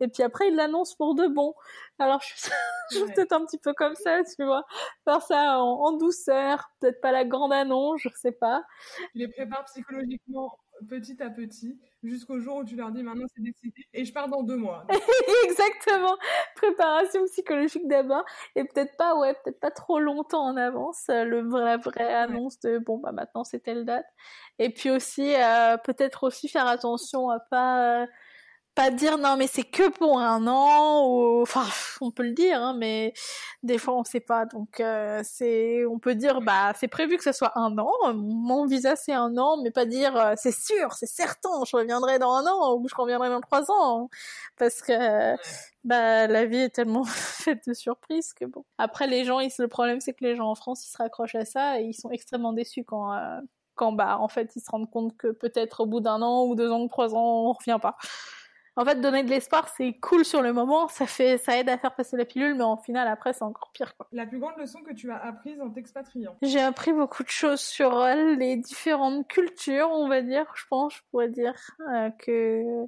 Speaker 2: Et puis après ils l'annoncent pour de bon alors je suis, peut-être un petit peu comme ça tu vois. Faire ça en, douceur peut-être pas la grande annonce je sais pas.
Speaker 5: Les prépare psychologiquement petit à petit jusqu'au jour où tu leur dis maintenant c'est décidé et je pars dans deux mois.
Speaker 2: Exactement. Préparation psychologique d'abord et peut-être pas ouais peut-être pas trop longtemps en avance euh, le vrai vraie annonce de bon bah maintenant c'est telle date. Et puis aussi euh, peut-être aussi faire attention à pas euh, pas dire non mais c'est que pour un an ou enfin on peut le dire hein, mais des fois on sait pas. Donc euh, c'est on peut dire bah c'est prévu que ce soit un an. Mon visa c'est un an mais pas dire euh, c'est sûr c'est certain je reviendrai dans un an ou je reviendrai dans trois ans. Parce que bah la vie est tellement faite de surprises que bon. Après les gens ils, le problème c'est que les gens en France ils se raccrochent à ça et ils sont extrêmement déçus quand euh, quand bah en fait ils se rendent compte que peut-être au bout d'un an ou deux ans ou trois ans on revient pas en fait, donner de l'espoir, c'est cool sur le moment, ça fait, ça aide à faire passer la pilule, mais en final, après, c'est encore pire, quoi.
Speaker 5: La plus grande leçon que tu as apprise en t'expatriant
Speaker 2: J'ai appris beaucoup de choses sur euh, les différentes cultures, on va dire, je pense, je pourrais dire, euh, que,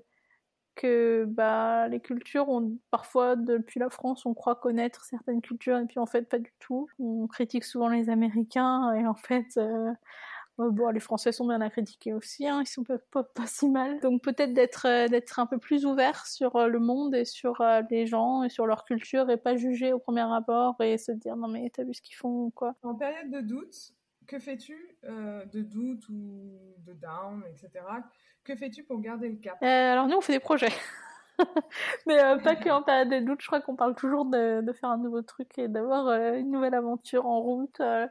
Speaker 2: que, bah, les cultures ont, parfois, depuis la France, on croit connaître certaines cultures, et puis en fait, pas du tout. On critique souvent les Américains, et en fait, euh, bon, les Français sont bien à critiquer aussi, hein, ils sont pas, pas, si mal. Donc peut-être d'être euh, d'être un peu plus ouvert sur euh, le monde et sur euh, les gens et sur leur culture et pas juger au premier abord et se dire non mais t'as vu ce qu'ils font ou quoi.
Speaker 5: En période de doute, que fais-tu de doute ou de down, etc. Que fais-tu pour garder le cap?
Speaker 2: Alors nous on fait des projets. mais euh, pas que en période de doute. Je crois qu'on parle toujours de, faire un nouveau truc et d'avoir euh, une nouvelle aventure en route. Euh.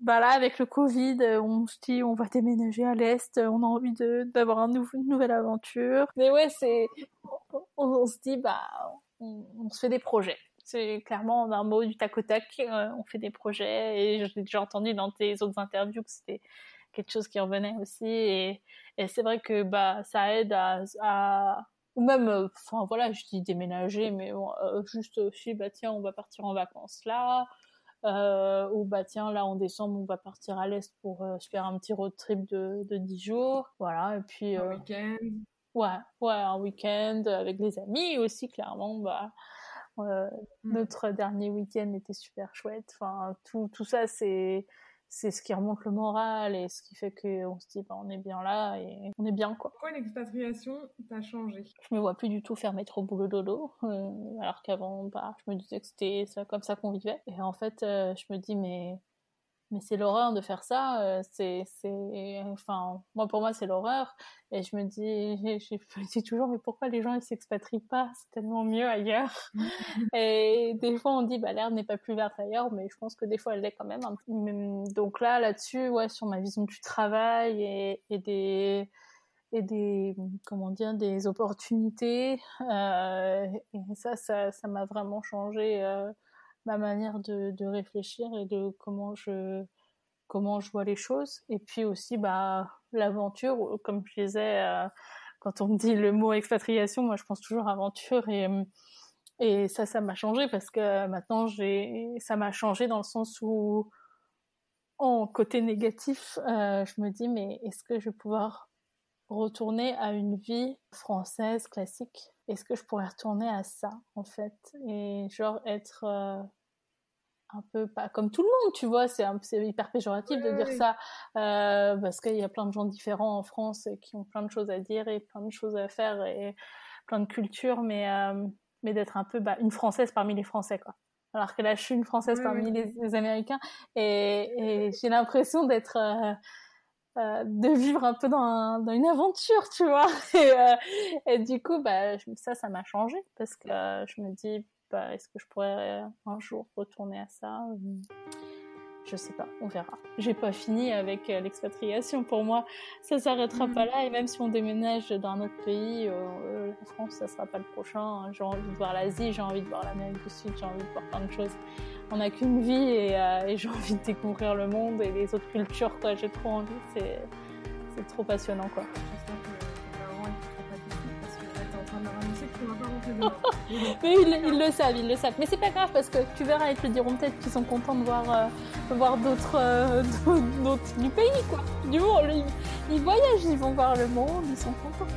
Speaker 2: bah là, avec le Covid, on se dit on va déménager à l'est. On a envie d'avoir un une nouvelle aventure. Mais ouais, c'est on, se dit bah on, se fait des projets. C'est clairement un mot du tac au tac. on fait des projets et j'ai déjà entendu dans tes autres interviews que c'était quelque chose qui revenait aussi et, et c'est vrai que bah ça aide à ou même euh, enfin voilà je dis déménager mais euh, juste aussi bah tiens on va partir en vacances là. Euh, ou bah tiens là en décembre on va partir à l'est pour se faire un petit road trip de de 10 jours. Voilà et puis
Speaker 5: un week-end.
Speaker 2: ouais ouais un week-end avec des amis aussi clairement bah mmh. notre dernier week-end était super chouette. Enfin tout tout ça c'est c'est ce qui remonte le moral et ce qui fait qu'on se dit bah, on est bien là et on est bien quoi.
Speaker 5: Pourquoi l'expatriation t'a changé?
Speaker 2: Je me vois plus du tout faire métro boulot dodo euh, alors qu'avant bah, je me disais que c'était comme ça qu'on vivait et en fait euh, je me dis mais mais c'est l'horreur de faire ça. Euh, c'est, c'est, enfin, moi pour moi c'est l'horreur. Et je me dis, je me dis toujours, mais pourquoi les gens ils s'expatrient pas? C'est tellement mieux ailleurs. et des fois on dit, bah l'herbe n'est pas plus verte ailleurs, mais je pense que des fois elle l'est quand même. Donc là, là-dessus, ouais, sur ma vision du travail et, et des et des comment dire des opportunités euh, et ça ça ça m'a vraiment changé euh, ma manière de, de, réfléchir et de comment je comment je vois les choses. Et puis aussi bah l'aventure comme je disais euh, quand on me dit le mot expatriation moi je pense toujours aventure. Et et ça ça m'a changé parce que maintenant j'ai ça m'a changé dans le sens où en côté négatif euh, je me dis mais est-ce que je vais pouvoir retourner à une vie française classique? Est-ce que je pourrais retourner à ça en fait? Et genre être euh, un peu pas comme tout le monde tu vois c'est hyper péjoratif de dire ça euh, parce qu'il y a plein de gens différents en France qui ont plein de choses à dire et plein de choses à faire et plein de cultures mais euh, mais d'être un peu bah, une française parmi les français quoi. Alors que là je suis une française parmi les, américains et, et j'ai l'impression d'être euh, de vivre un peu dans, dans, une aventure, tu vois. Et, euh, et du coup, bah, ça, ça m'a changé parce que euh, je me dis, bah, est-ce que je pourrais un jour retourner à ça je sais pas, on verra. J'ai pas fini avec l'expatriation. Pour moi, ça s'arrêtera pas là. Et même si on déménage dans un autre pays, la France, ça sera pas le prochain. J'ai envie de voir l'Asie, j'ai envie de voir l'Amérique du Sud, j'ai envie de voir plein de choses. On n'a qu'une vie et, et j'ai envie de découvrir le monde et les autres cultures. Quoi, j'ai trop envie. C'est c'est trop passionnant quoi. Mais ils, le savent, ils le savent. Mais c'est pas grave parce que tu verras, ils te diront peut-être qu'ils sont contents de voir, euh, voir euh, d'autres, du pays, quoi. Du monde. Ils, ils, voyagent, ils vont voir le monde, ils sont contents.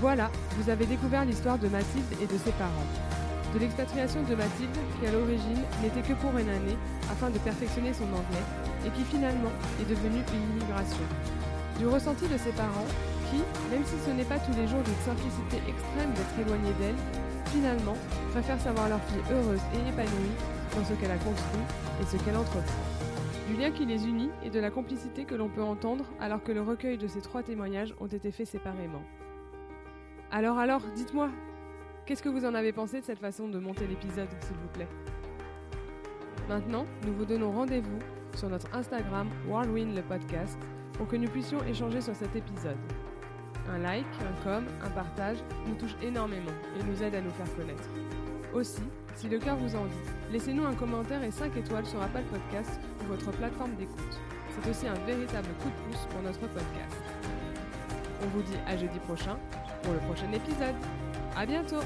Speaker 1: voilà, vous avez découvert l'histoire de Mathilde et de ses parents. De l'expatriation de Mathilde, qui à l'origine n'était que pour une année afin de perfectionner son anglais et qui finalement est devenue une immigration. Du ressenti de ses parents qui, même si ce n'est pas tous les jours d'une simplicité extrême d'être éloigné d'elle, finalement préfèrent savoir leur fille heureuse et épanouie dans ce qu'elle a construit et ce qu'elle entreprend. Du lien qui les unit et de la complicité que l'on peut entendre alors que le recueil de ces trois témoignages ont été faits séparément. Alors alors, dites-moi, qu'est-ce que vous en avez pensé de cette façon de monter l'épisode, s'il vous plaît? Maintenant, nous vous donnons rendez-vous sur notre Instagram Whirlwind le podcast pour que nous puissions échanger sur cet épisode. Un like, un com, un partage nous touche énormément et nous aide à nous faire connaître. Aussi, si le cœur vous en dit, laissez-nous un commentaire et 5 étoiles sur Apple Podcast ou votre plateforme d'écoute. C'est aussi un véritable coup de pouce pour notre podcast. On vous dit à jeudi prochain pour le prochain épisode. À bientôt!